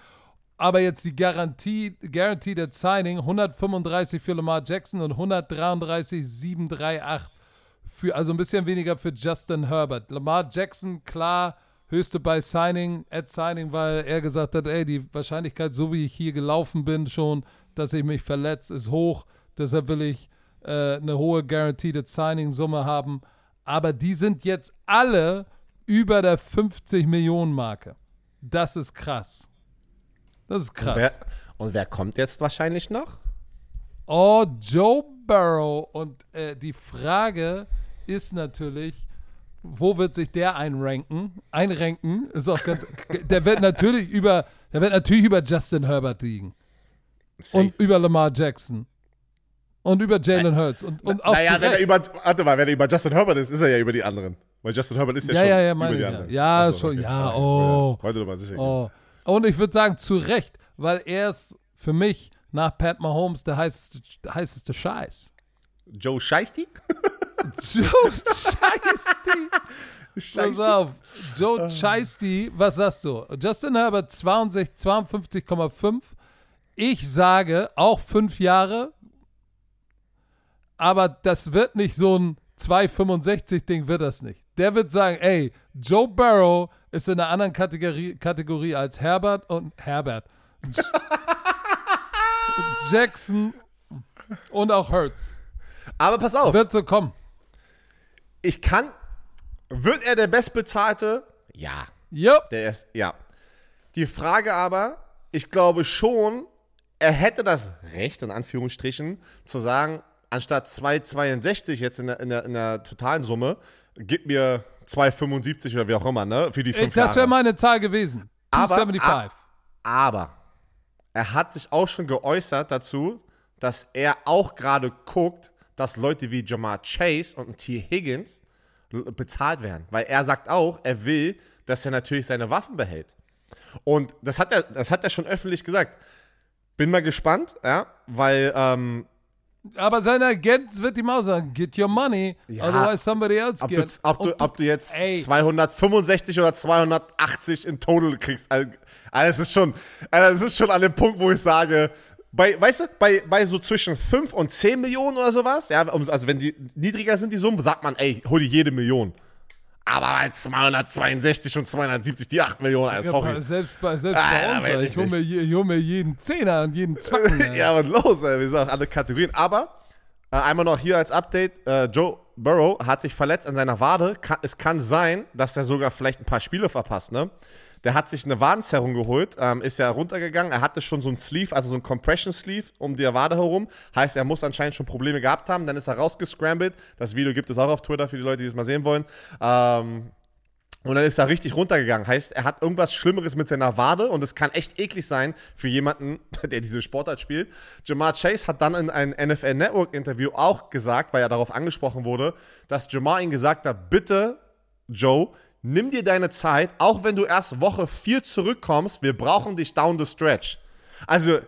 Aber jetzt die Garantie, Guaranteed Signing 135 für Lamar Jackson und 133,738 für, also ein bisschen weniger für Justin Herbert. Lamar Jackson, klar, höchste bei Signing, at Signing, weil er gesagt hat, ey, die Wahrscheinlichkeit, so wie ich hier gelaufen bin schon, dass ich mich verletze, ist hoch. Deshalb will ich äh, eine hohe Guaranteed Signing-Summe haben. Aber die sind jetzt alle über der 50 Millionen Marke. Das ist krass. Das ist krass. Und wer, und wer kommt jetzt wahrscheinlich noch? Oh, Joe Burrow. Und äh, die Frage ist natürlich, wo wird sich der einranken? Einranken ist auch ganz. der wird natürlich über, der wird natürlich über Justin Herbert liegen. Safe. Und über Lamar Jackson. Und über Jalen Hurts. Und, und auch naja, wenn er über, warte mal, wenn er über Justin Herbert ist, ist er ja über die anderen. Weil Justin Herbert ist ja, ja schon ja, ja, über die ja. anderen. Ja, also, schon, okay. ja, oh. Wollte doch mal sicher oh. Und ich würde sagen, zu Recht, weil er ist für mich nach Pat Mahomes der heißeste, der heißeste Scheiß. Joe Scheisty? Joe Scheisty. Pass auf, Joe Scheisty, was sagst du? Justin Herbert 52,5. Ich sage auch fünf Jahre, aber das wird nicht so ein 2,65-Ding, wird das nicht. Der wird sagen, ey, Joe Burrow ist in einer anderen Kategorie, Kategorie als Herbert und Herbert. Jackson und auch Hurts. Aber pass auf. Wird so kommen. Ich kann. Wird er der Bestbezahlte? Ja. Yep. Der ist, ja. Die Frage aber, ich glaube schon, er hätte das Recht, in Anführungsstrichen, zu sagen, anstatt 2,62 jetzt in der, in, der, in der totalen Summe, gib mir 2,75 oder wie auch immer, ne? Für die fünf Das wäre Jahre. meine Zahl gewesen. Aber- 275. Aber er hat sich auch schon geäußert dazu, dass er auch gerade guckt, dass Leute wie Jamar Chase und T. Higgins bezahlt werden. Weil er sagt auch, er will dass er natürlich seine Waffen behält. Und das hat er, das hat er schon öffentlich gesagt. Bin mal gespannt, ja, weil ähm, aber sein Agent wird ihm auch sagen, get your money, ja, otherwise somebody else ob get. Du, ob, du, ob du jetzt ey. 265 oder 280 in total kriegst, also, also ist schon, also das ist schon an dem Punkt, wo ich sage, bei, weißt du, bei, bei so zwischen 5 und 10 Millionen oder sowas, ja, also wenn die niedriger sind, die Summen, sagt man, ey, hol dir jede Million. Aber bei 262 und 270 die 8 Millionen, ja, sorry. Selbst bei, selbst ah, bei uns, ich hole mir, hol mir jeden Zehner und jeden Zwacken. ja, und los, ey, wir sagen alle Kategorien. Aber äh, einmal noch hier als Update: äh, Joe Burrow hat sich verletzt an seiner Wade. Kann, es kann sein, dass er sogar vielleicht ein paar Spiele verpasst, ne? Der hat sich eine Wadenzerrung geholt, ähm, ist ja runtergegangen. Er hatte schon so ein Sleeve, also so ein Compression Sleeve um die Wade herum. Heißt, er muss anscheinend schon Probleme gehabt haben. Dann ist er rausgescrambled. Das Video gibt es auch auf Twitter für die Leute, die es mal sehen wollen. Ähm, und dann ist er richtig runtergegangen. Heißt, er hat irgendwas Schlimmeres mit seiner Wade und es kann echt eklig sein für jemanden, der diese Sportart spielt. Jamar Chase hat dann in einem NFL Network Interview auch gesagt, weil er darauf angesprochen wurde, dass Jamar ihm gesagt hat, bitte, Joe, nimm dir deine Zeit, auch wenn du erst Woche 4 zurückkommst, wir brauchen dich down the stretch. Also,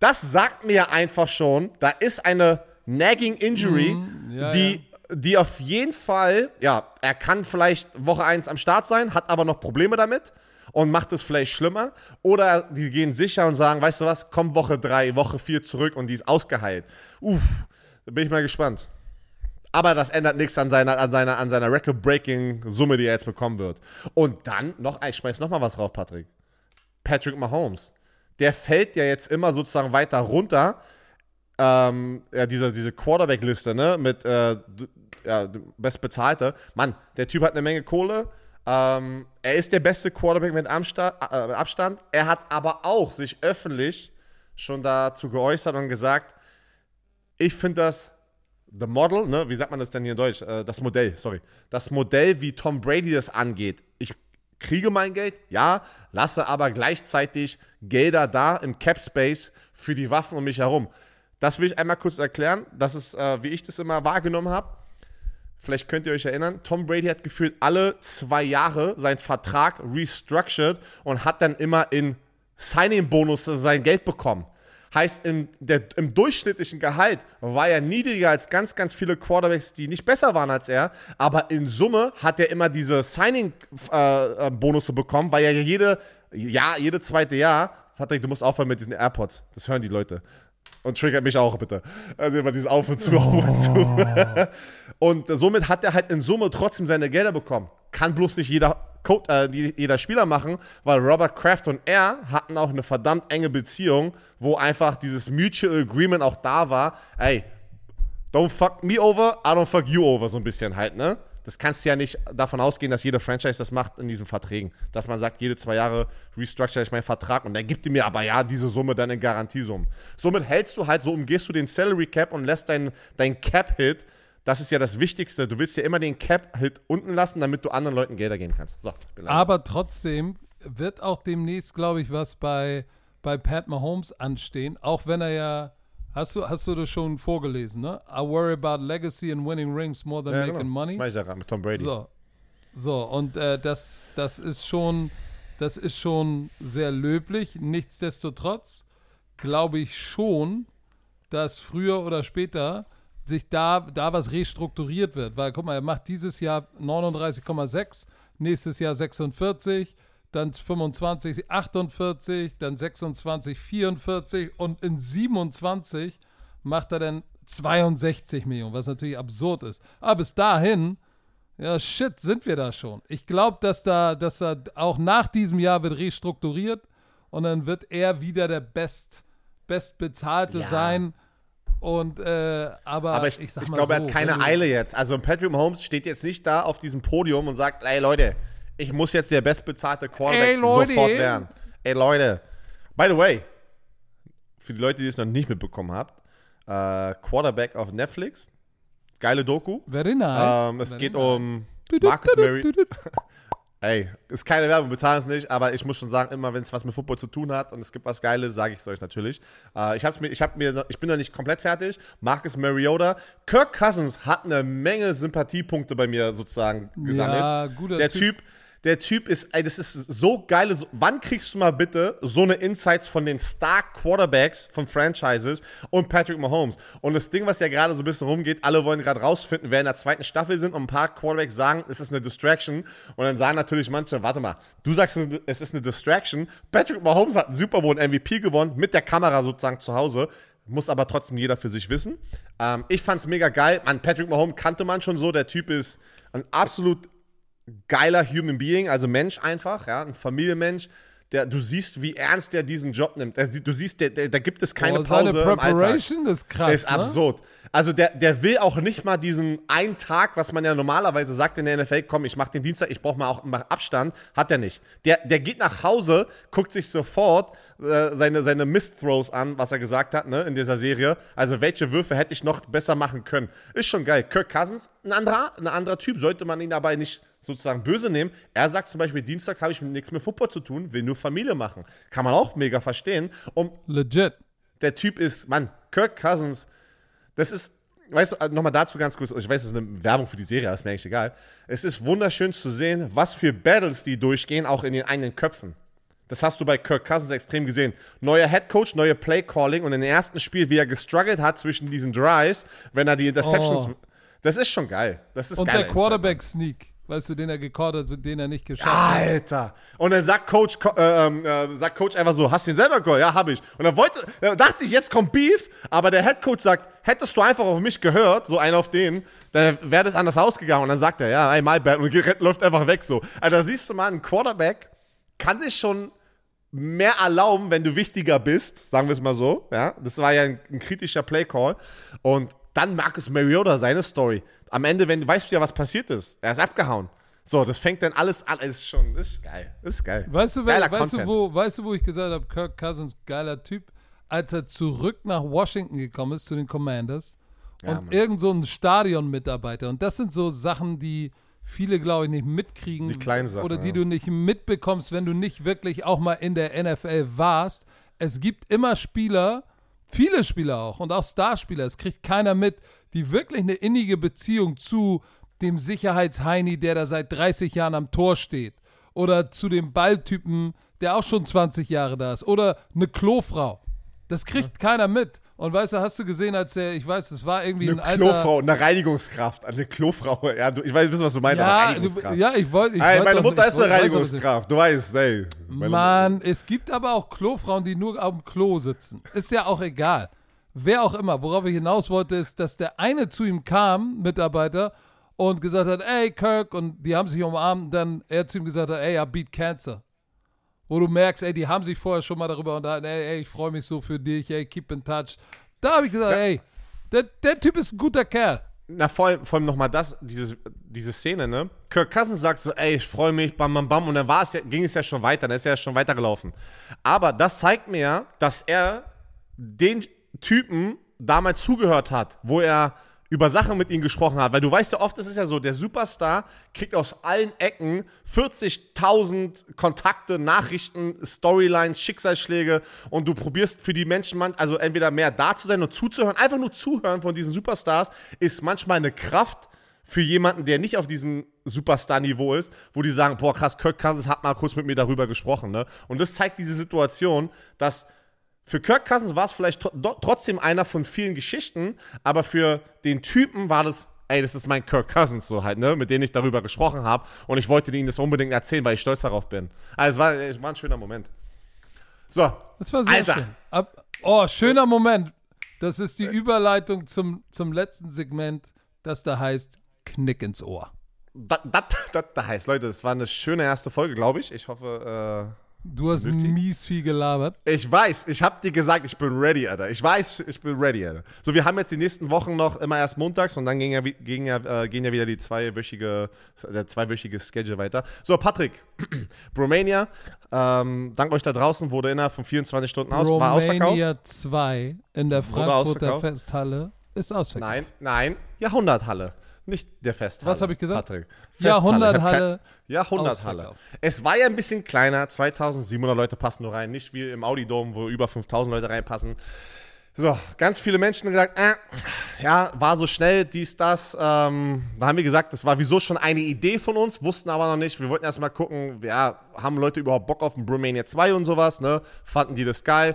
das sagt mir einfach schon, da ist eine nagging Injury, mm, ja, die, ja. die auf jeden Fall, ja, er kann vielleicht Woche 1 am Start sein, hat aber noch Probleme damit und macht es vielleicht schlimmer. Oder die gehen sicher und sagen, weißt du was, komm Woche 3, Woche 4 zurück und die ist ausgeheilt. Uff, da bin ich mal gespannt. Aber das ändert nichts an seiner, an seiner, an seiner Record-Breaking-Summe, die er jetzt bekommen wird. Und dann noch, ich schmeiß noch mal was drauf, Patrick. Patrick Mahomes. Der fällt ja jetzt immer sozusagen weiter runter. Ähm, ja, diese, diese Quarterback-Liste, ne, mit äh, ja, bestbezahlte. Mann, der Typ hat eine Menge Kohle. Ähm, er ist der beste Quarterback mit äh, Abstand. Er hat aber auch sich öffentlich schon dazu geäußert und gesagt, ich finde das the model, ne, wie sagt man das denn hier in Deutsch? Äh, das Modell, sorry. Das Modell, wie Tom Brady das angeht. Ich kriege mein Geld, ja, lasse aber gleichzeitig Gelder da im Cap Space für die Waffen um mich herum. Das will ich einmal kurz erklären. Das ist, äh, wie ich das immer wahrgenommen habe. Vielleicht könnt ihr euch erinnern, Tom Brady hat gefühlt alle zwei Jahre seinen Vertrag restructured und hat dann immer in Signing-Bonus sein Geld bekommen. Heißt, im, der, im durchschnittlichen Gehalt war er niedriger als ganz, ganz viele Quarterbacks, die nicht besser waren als er. Aber in Summe hat er immer diese Signing-Bonusse äh, bekommen, weil er jede, ja, jede zweite Jahr, Patrick, du musst aufhören mit diesen AirPods. Das hören die Leute. Und triggert mich auch, bitte. Also immer dieses Auf und zu, Auf und zu. Oh. und somit hat er halt in Summe trotzdem seine Gelder bekommen. Kann bloß nicht jeder Code, äh, die jeder Spieler machen, weil Robert Kraft und er hatten auch eine verdammt enge Beziehung, wo einfach dieses Mutual Agreement auch da war. Ey, don't fuck me over, I don't fuck you over, so ein bisschen halt, ne? Das kannst du ja nicht davon ausgehen, dass jeder Franchise das macht in diesen Verträgen. Dass man sagt, jede zwei Jahre restructure ich meinen Vertrag und dann gibt ihr mir aber ja diese Summe dann in Garantiesumme. Somit hältst du halt, so umgehst du den Salary Cap und lässt deinen dein Cap-Hit das ist ja das Wichtigste. Du willst ja immer den Cap-Hit unten lassen, damit du anderen Leuten Gelder geben kannst. So, Aber trotzdem wird auch demnächst, glaube ich, was bei, bei Pat Mahomes anstehen, auch wenn er ja Hast du, hast du das schon vorgelesen, ne? I worry about legacy and winning rings more than ja, making genau. money. Das ich ja gerade mit Tom Brady. So, so und äh, das, das ist schon, das ist schon sehr löblich. Nichtsdestotrotz glaube ich schon, dass früher oder später sich da, da was restrukturiert wird. Weil, guck mal, er macht dieses Jahr 39,6, nächstes Jahr 46, dann 25, 48, dann 26, 44 und in 27 macht er dann 62 Millionen, was natürlich absurd ist. Aber bis dahin, ja, shit, sind wir da schon. Ich glaube, dass da, dass da auch nach diesem Jahr wird restrukturiert und dann wird er wieder der best, bestbezahlte ja. sein und, äh, aber, aber ich, ich, ich glaube, so, er hat keine Eile jetzt. Also Patrick Mahomes steht jetzt nicht da auf diesem Podium und sagt, ey Leute, ich muss jetzt der bestbezahlte Quarterback sofort werden. Ey Leute. By the way, für die Leute, die es noch nicht mitbekommen habt, äh, Quarterback auf Netflix. Geile Doku. Very nice. Ähm, es Very geht nice. um Marcus Mary. Ey, ist keine Werbung, bezahlen es nicht, aber ich muss schon sagen, immer wenn es was mit Football zu tun hat und es gibt was Geiles, sage ich es euch natürlich. Äh, ich, hab's mir, ich, hab mir, ich bin noch nicht komplett fertig. Marcus Mariota. Kirk Cousins hat eine Menge Sympathiepunkte bei mir sozusagen gesammelt. Ja, guter Der Typ, der Typ ist, ey, das ist so geil. Wann kriegst du mal bitte so eine Insights von den Star Quarterbacks von Franchises und Patrick Mahomes? Und das Ding, was ja gerade so ein bisschen rumgeht, alle wollen gerade rausfinden, wer in der zweiten Staffel sind und ein paar Quarterbacks sagen, es ist eine Distraction. Und dann sagen natürlich manche, warte mal, du sagst, es ist eine Distraction. Patrick Mahomes hat einen Super Bowl MVP gewonnen mit der Kamera sozusagen zu Hause. Muss aber trotzdem jeder für sich wissen. Ähm, ich fand's mega geil. Man, Patrick Mahomes kannte man schon so. Der Typ ist ein absolut geiler Human Being, also Mensch einfach, ja, ein Familienmensch. Der, du siehst, wie ernst der diesen Job nimmt. du siehst, da gibt es keine oh, Pause seine Preparation im Alltag. ist krass. Ist ne? absurd. Also der, der will auch nicht mal diesen einen Tag, was man ja normalerweise sagt in der NFL, komm, ich mach den Dienstag, ich brauche mal auch mal Abstand, hat er nicht. Der, der geht nach Hause, guckt sich sofort äh, seine, seine Mist-Throws an, was er gesagt hat, ne, in dieser Serie. Also welche Würfe hätte ich noch besser machen können. Ist schon geil. Kirk Cousins, ein anderer, ein anderer Typ, sollte man ihn dabei nicht sozusagen böse nehmen. Er sagt zum Beispiel, Dienstag habe ich nichts mit Football zu tun, will nur Familie machen. Kann man auch mega verstehen. Und Legit. Der Typ ist, Mann, Kirk Cousins, das ist, weißt du, nochmal dazu ganz kurz, ich weiß, das ist eine Werbung für die Serie, das ist mir eigentlich egal. Es ist wunderschön zu sehen, was für Battles die durchgehen, auch in den eigenen Köpfen. Das hast du bei Kirk Cousins extrem gesehen. Neuer Head Coach, neue Play Calling und im ersten Spiel, wie er gestruggelt hat zwischen diesen Drives, wenn er die Interceptions. Oh. Das ist schon geil. Das ist und der Quarterback Sneak. Weißt du, den er gecallt hat, den er nicht geschafft hat. Alter. Und dann sagt Coach, äh, äh, sagt Coach einfach so, hast du den selber gecallt? Ja, hab ich. Und dann wollte, dann dachte ich, jetzt kommt Beef, aber der Head Coach sagt, hättest du einfach auf mich gehört, so einer auf den, dann wäre das anders ausgegangen. Und dann sagt er, ja, ey, my bad. Und läuft einfach weg so. Also da siehst du mal, ein Quarterback kann sich schon mehr erlauben, wenn du wichtiger bist, sagen wir es mal so. Ja, das war ja ein, ein kritischer Play Call. Und dann Marcus Mariota, seine Story. Am Ende, wenn weißt du ja, was passiert ist. Er ist abgehauen. So, das fängt dann alles an. Ist schon, ist geil. Ist geil. Weißt du, weißt, du, wo, weißt du, wo ich gesagt habe, Kirk Cousins, geiler Typ, als er zurück nach Washington gekommen ist, zu den Commanders ja, und Mann. irgend so ein Stadionmitarbeiter. Und das sind so Sachen, die viele, glaube ich, nicht mitkriegen. Die kleinen Sachen. Oder die ja. du nicht mitbekommst, wenn du nicht wirklich auch mal in der NFL warst. Es gibt immer Spieler, Viele Spieler auch und auch Starspieler, es kriegt keiner mit, die wirklich eine innige Beziehung zu dem Sicherheitsheini, der da seit 30 Jahren am Tor steht. Oder zu dem Balltypen, der auch schon 20 Jahre da ist. Oder eine Klofrau. Das kriegt ja. keiner mit. Und weißt du, hast du gesehen, als der, ich weiß, es war irgendwie eine ein alter... Klofrau, eine Reinigungskraft, eine Klofrau. Ja, du, ich weiß, wissen, was du meinst, ja, du, ja, ich wollte... Hey, meine Mutter nicht, ist eine Reinigungskraft, du weißt, ey. Mann, es gibt aber auch Klofrauen, die nur auf dem Klo sitzen. Ist ja auch egal. Wer auch immer, worauf ich hinaus wollte, ist, dass der eine zu ihm kam, Mitarbeiter, und gesagt hat, ey, Kirk, und die haben sich umarmt, dann er zu ihm gesagt hat, ey, I beat cancer wo du merkst, ey, die haben sich vorher schon mal darüber unterhalten, ey, ey ich freue mich so für dich, ey, keep in touch. Da habe ich gesagt, ja. ey, der, der Typ ist ein guter Kerl. Na, vor allem, vor allem nochmal das, diese, diese Szene, ne? Kirk Cousins sagt so, ey, ich freue mich, bam, bam, bam, und dann war es ja, ging es ja schon weiter, dann ist er ja schon weitergelaufen. Aber das zeigt mir ja, dass er den Typen damals zugehört hat, wo er über Sachen mit ihm gesprochen hat. Weil du weißt ja oft, ist es ja so, der Superstar kriegt aus allen Ecken 40.000 Kontakte, Nachrichten, Storylines, Schicksalsschläge und du probierst für die Menschen, also entweder mehr da zu sein und zuzuhören, einfach nur zuhören von diesen Superstars ist manchmal eine Kraft für jemanden, der nicht auf diesem Superstar-Niveau ist, wo die sagen, boah krass, Kirk Cousins hat mal kurz mit mir darüber gesprochen. Ne? Und das zeigt diese Situation, dass für Kirk Cousins war es vielleicht trotzdem einer von vielen Geschichten, aber für den Typen war das, ey, das ist mein Kirk Cousins so halt, ne, mit dem ich darüber gesprochen habe und ich wollte ihnen das unbedingt erzählen, weil ich stolz darauf bin. Also es war, es war ein schöner Moment. So, das war sehr Alter. schön. Ab, oh, schöner Moment. Das ist die Überleitung zum, zum letzten Segment, das da heißt Knick ins Ohr. Das, das, das heißt, Leute, das war eine schöne erste Folge, glaube ich. Ich hoffe, äh, Du hast nötig. mies viel gelabert. Ich weiß, ich hab dir gesagt, ich bin ready, Alter. Ich weiß, ich bin ready, Alter. So, wir haben jetzt die nächsten Wochen noch immer erst montags und dann gehen ja, gehen ja, äh, gehen ja wieder die zweiwöchige, der zweiwöchige Schedule weiter. So, Patrick, Romania, ähm, dank euch da draußen, wurde innerhalb von 24 Stunden aus, war ausverkauft. Romania 2 in der Frankfurter Festhalle ist ausverkauft. Nein, nein, Jahrhunderthalle. Nicht der Festhalle. Was habe ich gesagt? Patrick. Jahrhunderthalle. Jahrhunderthalle. Es war ja ein bisschen kleiner. 2700 Leute passen nur rein. Nicht wie im Audi-Dom, wo über 5000 Leute reinpassen. So, ganz viele Menschen gesagt, äh, ja, war so schnell, dies, das. Ähm, da haben wir gesagt, das war wieso schon eine Idee von uns, wussten aber noch nicht. Wir wollten erstmal gucken, ja, haben Leute überhaupt Bock auf ein Bromania 2 und sowas, ne? Fanden die das geil?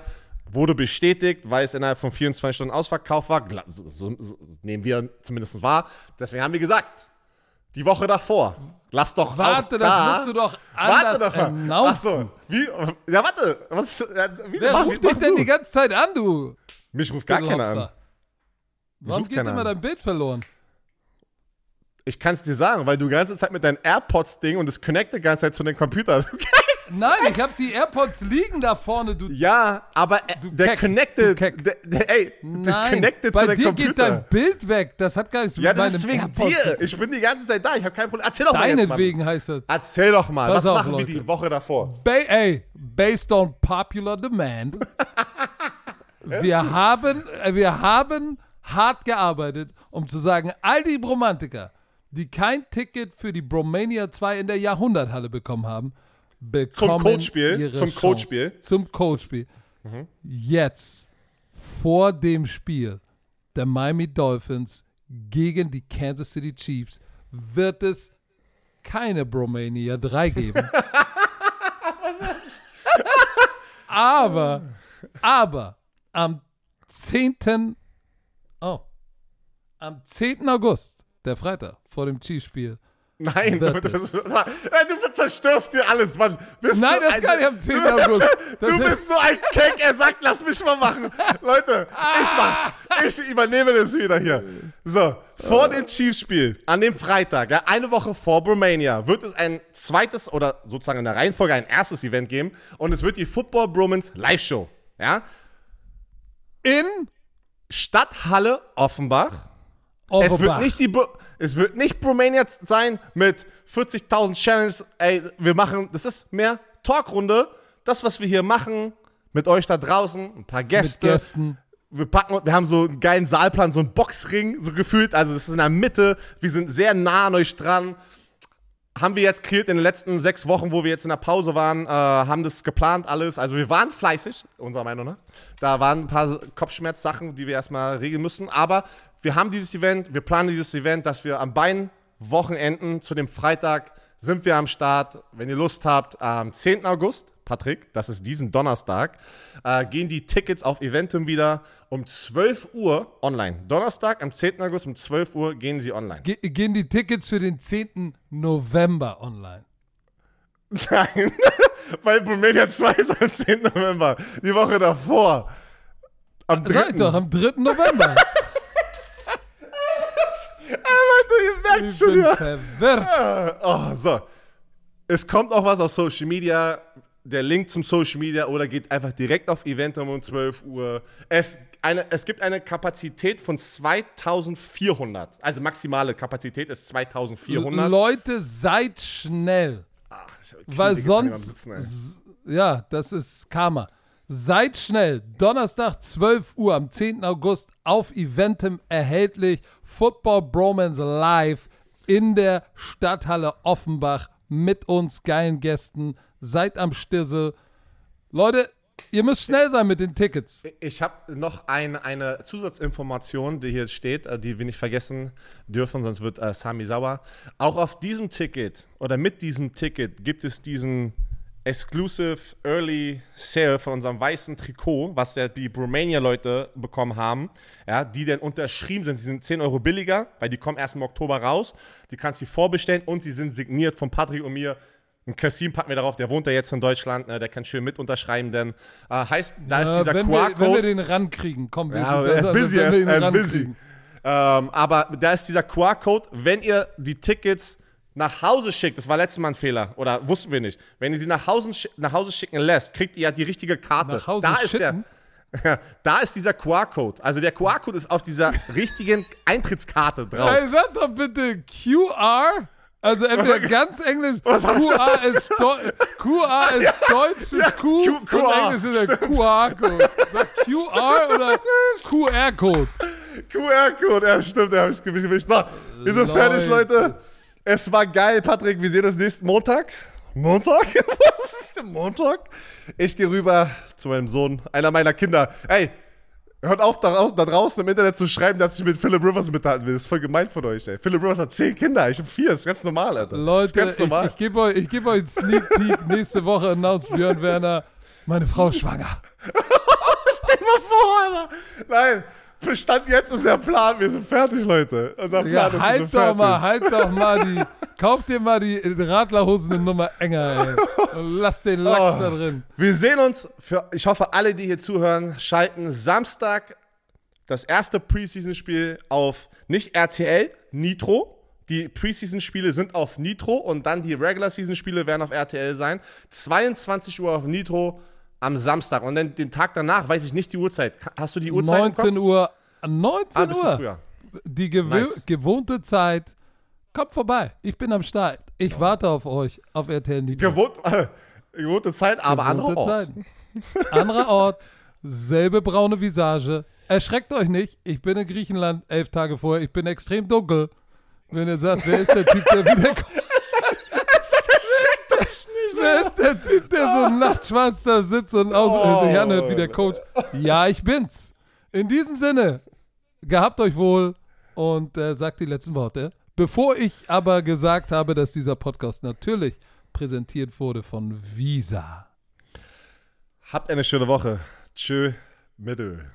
Wurde bestätigt, weil es innerhalb von 24 Stunden ausverkauft war. So, so, so nehmen wir zumindest wahr. Deswegen haben wir gesagt, die Woche davor. Lass doch Warte, das da. musst du doch anders warte doch announcen. Ach so, wie? Ja, warte. Was, wie, Wer mach, ruft dich denn die ganze Zeit an, du? Mich ruft gar keiner an. Warum geht immer dein Bild verloren? Ich kann es dir sagen, weil du die ganze Zeit mit deinem AirPods-Ding und es connectet die ganze Zeit zu den Computern. Nein, ich habe die AirPods liegen da vorne, du. Ja, aber äh, du der Keck, connected. Der, der, ey, Nein, das connected bei zu dir Computer. geht dein Bild weg. Das hat gar nichts mit ja, das ist wegen AirPods dir. Ich bin die ganze Zeit da. Ich habe kein Problem. Erzähl doch Deinetwegen mal. Deinetwegen heißt das. Erzähl doch mal. Pass was auf, machen Leute. wir die Woche davor? Ba ey, based on popular demand. wir haben, äh, wir haben hart gearbeitet, um zu sagen, all die Bromantiker, die kein Ticket für die Bromania 2 in der Jahrhunderthalle bekommen haben, bekommen zum Codespiel, zum Codespiel, zum Codespiel. Mhm. Jetzt vor dem Spiel der Miami Dolphins gegen die Kansas City Chiefs wird es keine Bromania 3 geben. aber, aber am 10. Oh, am 10. August, der Freitag vor dem Chiefs-Spiel, Nein, du, das, du, zerstörst dir alles, Mann. Bist Nein, das ein, kann ich am 10. August. Das du bist so ein Keck, er sagt, lass mich mal machen. Leute, ich mach's. Ich übernehme das wieder hier. So, vor dem Chiefs-Spiel, an dem Freitag, ja, eine Woche vor Bromania, wird es ein zweites oder sozusagen in der Reihenfolge ein erstes Event geben und es wird die Football Bromans Live-Show. Ja? In Stadthalle Offenbach. Offenbach. Es wird nicht die. Bro es wird nicht Bromania sein mit 40.000 Challenges. Ey, wir machen, das ist mehr Talkrunde. Das, was wir hier machen, mit euch da draußen, ein paar Gäste. Mit Gästen. Wir packen, wir haben so einen geilen Saalplan, so einen Boxring, so gefühlt. Also, das ist in der Mitte. Wir sind sehr nah an euch dran haben wir jetzt kreiert in den letzten sechs Wochen, wo wir jetzt in der Pause waren, äh, haben das geplant alles. Also wir waren fleißig, unserer Meinung nach. Da waren ein paar Kopfschmerzsachen, die wir erstmal regeln müssen. Aber wir haben dieses Event, wir planen dieses Event, dass wir an beiden Wochenenden zu dem Freitag sind wir am Start. Wenn ihr Lust habt, am 10. August, Patrick, das ist diesen Donnerstag, äh, gehen die Tickets auf Eventum wieder um 12 Uhr online. Donnerstag, am 10. August um 12 Uhr gehen sie online. Ge gehen die Tickets für den 10. November online? Nein, weil Bomedia 2 ist am 10. November, die Woche davor. Am 3. Sag doch, am 3. November. Leute, ihr merkt ich schon, bin ja. verwirrt. Oh, so. Es kommt auch was auf Social Media. Der Link zum Social Media oder geht einfach direkt auf Eventum um 12 Uhr. Es, eine, es gibt eine Kapazität von 2400. Also maximale Kapazität ist 2400. Leute, seid schnell. Ach, Weil sonst. Sitzen, ja, das ist Karma. Seid schnell. Donnerstag 12 Uhr am 10. August auf Eventum erhältlich. Football Bromance live in der Stadthalle Offenbach mit uns geilen Gästen. Seid am Stissel. Leute, ihr müsst schnell sein mit den Tickets. Ich habe noch ein, eine Zusatzinformation, die hier steht, äh, die wir nicht vergessen dürfen, sonst wird äh, Sami sauer. Auch auf diesem Ticket oder mit diesem Ticket gibt es diesen Exclusive Early Sale von unserem weißen Trikot, was ja die Bromania-Leute bekommen haben, ja, die dann unterschrieben sind. Die sind 10 Euro billiger, weil die kommen erst im Oktober raus. Die kannst du vorbestellen und sie sind signiert von Patrick und mir. Und Kassim packen wir darauf, der wohnt ja jetzt in Deutschland, ne, der kann schön mit unterschreiben, denn äh, heißt, da ja, ist dieser QR-Code. Wenn wir den rankriegen, komm, wir, ja, er ist busy, er ist, er ist busy. Ähm, aber da ist dieser QR-Code, wenn ihr die Tickets nach Hause schickt, das war letztes Mal ein Fehler, oder wussten wir nicht. Wenn ihr sie nach Hause, nach Hause schicken lässt, kriegt ihr ja die richtige Karte. Nach Hause da schicken? ist der, da ist dieser QR-Code. Also der QR-Code ist auf dieser richtigen Eintrittskarte drauf. Hey, sag doch bitte QR. Also entweder ganz Englisch, QR ist, QR ist ja, deutsches ja, Q, Q QR, und Englisch ist der QR-Code. Sag QR oder QR-Code? QR-Code, ja stimmt, da habe ich es gewischt. Wir sind Leute. fertig, Leute. Es war geil, Patrick. Wir sehen uns nächsten Montag. Montag? Was ist denn Montag? Ich gehe rüber zu meinem Sohn, einer meiner Kinder. Ey, Hört auf, da, draußen im Internet zu schreiben, dass ich mit Philip Rivers mithalten will. Das ist voll gemein von euch, ey. Philip Rivers hat zehn Kinder, ich habe vier. Das ist ganz normal, Alter. Leute, ganz normal. ich, ich gebe euch, geb euch einen Sneak Peek. Nächste Woche announced Björn Werner, meine Frau ist schwanger. Stell dir mal vor, Alter. Nein, Verstand jetzt ist der Plan, wir sind fertig, Leute. Unser Plan ja, ist, halt doch fertig. mal, halt doch mal die, kauf dir mal die Radlerhosen eine Nummer enger, ey. Und lass den Lachs oh. da drin. Wir sehen uns, für, ich hoffe, alle, die hier zuhören, schalten Samstag das erste Preseason-Spiel auf nicht RTL, Nitro. Die Preseason-Spiele sind auf Nitro und dann die Regular-Season-Spiele werden auf RTL sein. 22 Uhr auf Nitro am Samstag und dann den Tag danach weiß ich nicht die Uhrzeit. Hast du die Uhrzeit? 19 Uhr. 19 ah, Uhr. Früher. Die nice. gewohnte Zeit. Kommt vorbei. Ich bin am Start. Ich warte auf euch auf RTL Nitro. Gewohnt, äh, gewohnte Zeit, aber gewohnte anderer Ort. Zeit. Anderer Ort. Selbe braune Visage. Erschreckt euch nicht. Ich bin in Griechenland elf Tage vorher. Ich bin extrem dunkel. Wenn ihr sagt, wer ist der Typ, der wiederkommt? Wer ist der Typ, der so ein Nachtschwanz da sitzt und aus oh, Janne wie der Coach? Ja, ich bin's. In diesem Sinne, gehabt euch wohl und äh, sagt die letzten Worte. Bevor ich aber gesagt habe, dass dieser Podcast natürlich präsentiert wurde von Visa. Habt eine schöne Woche. Tschö, Mittel.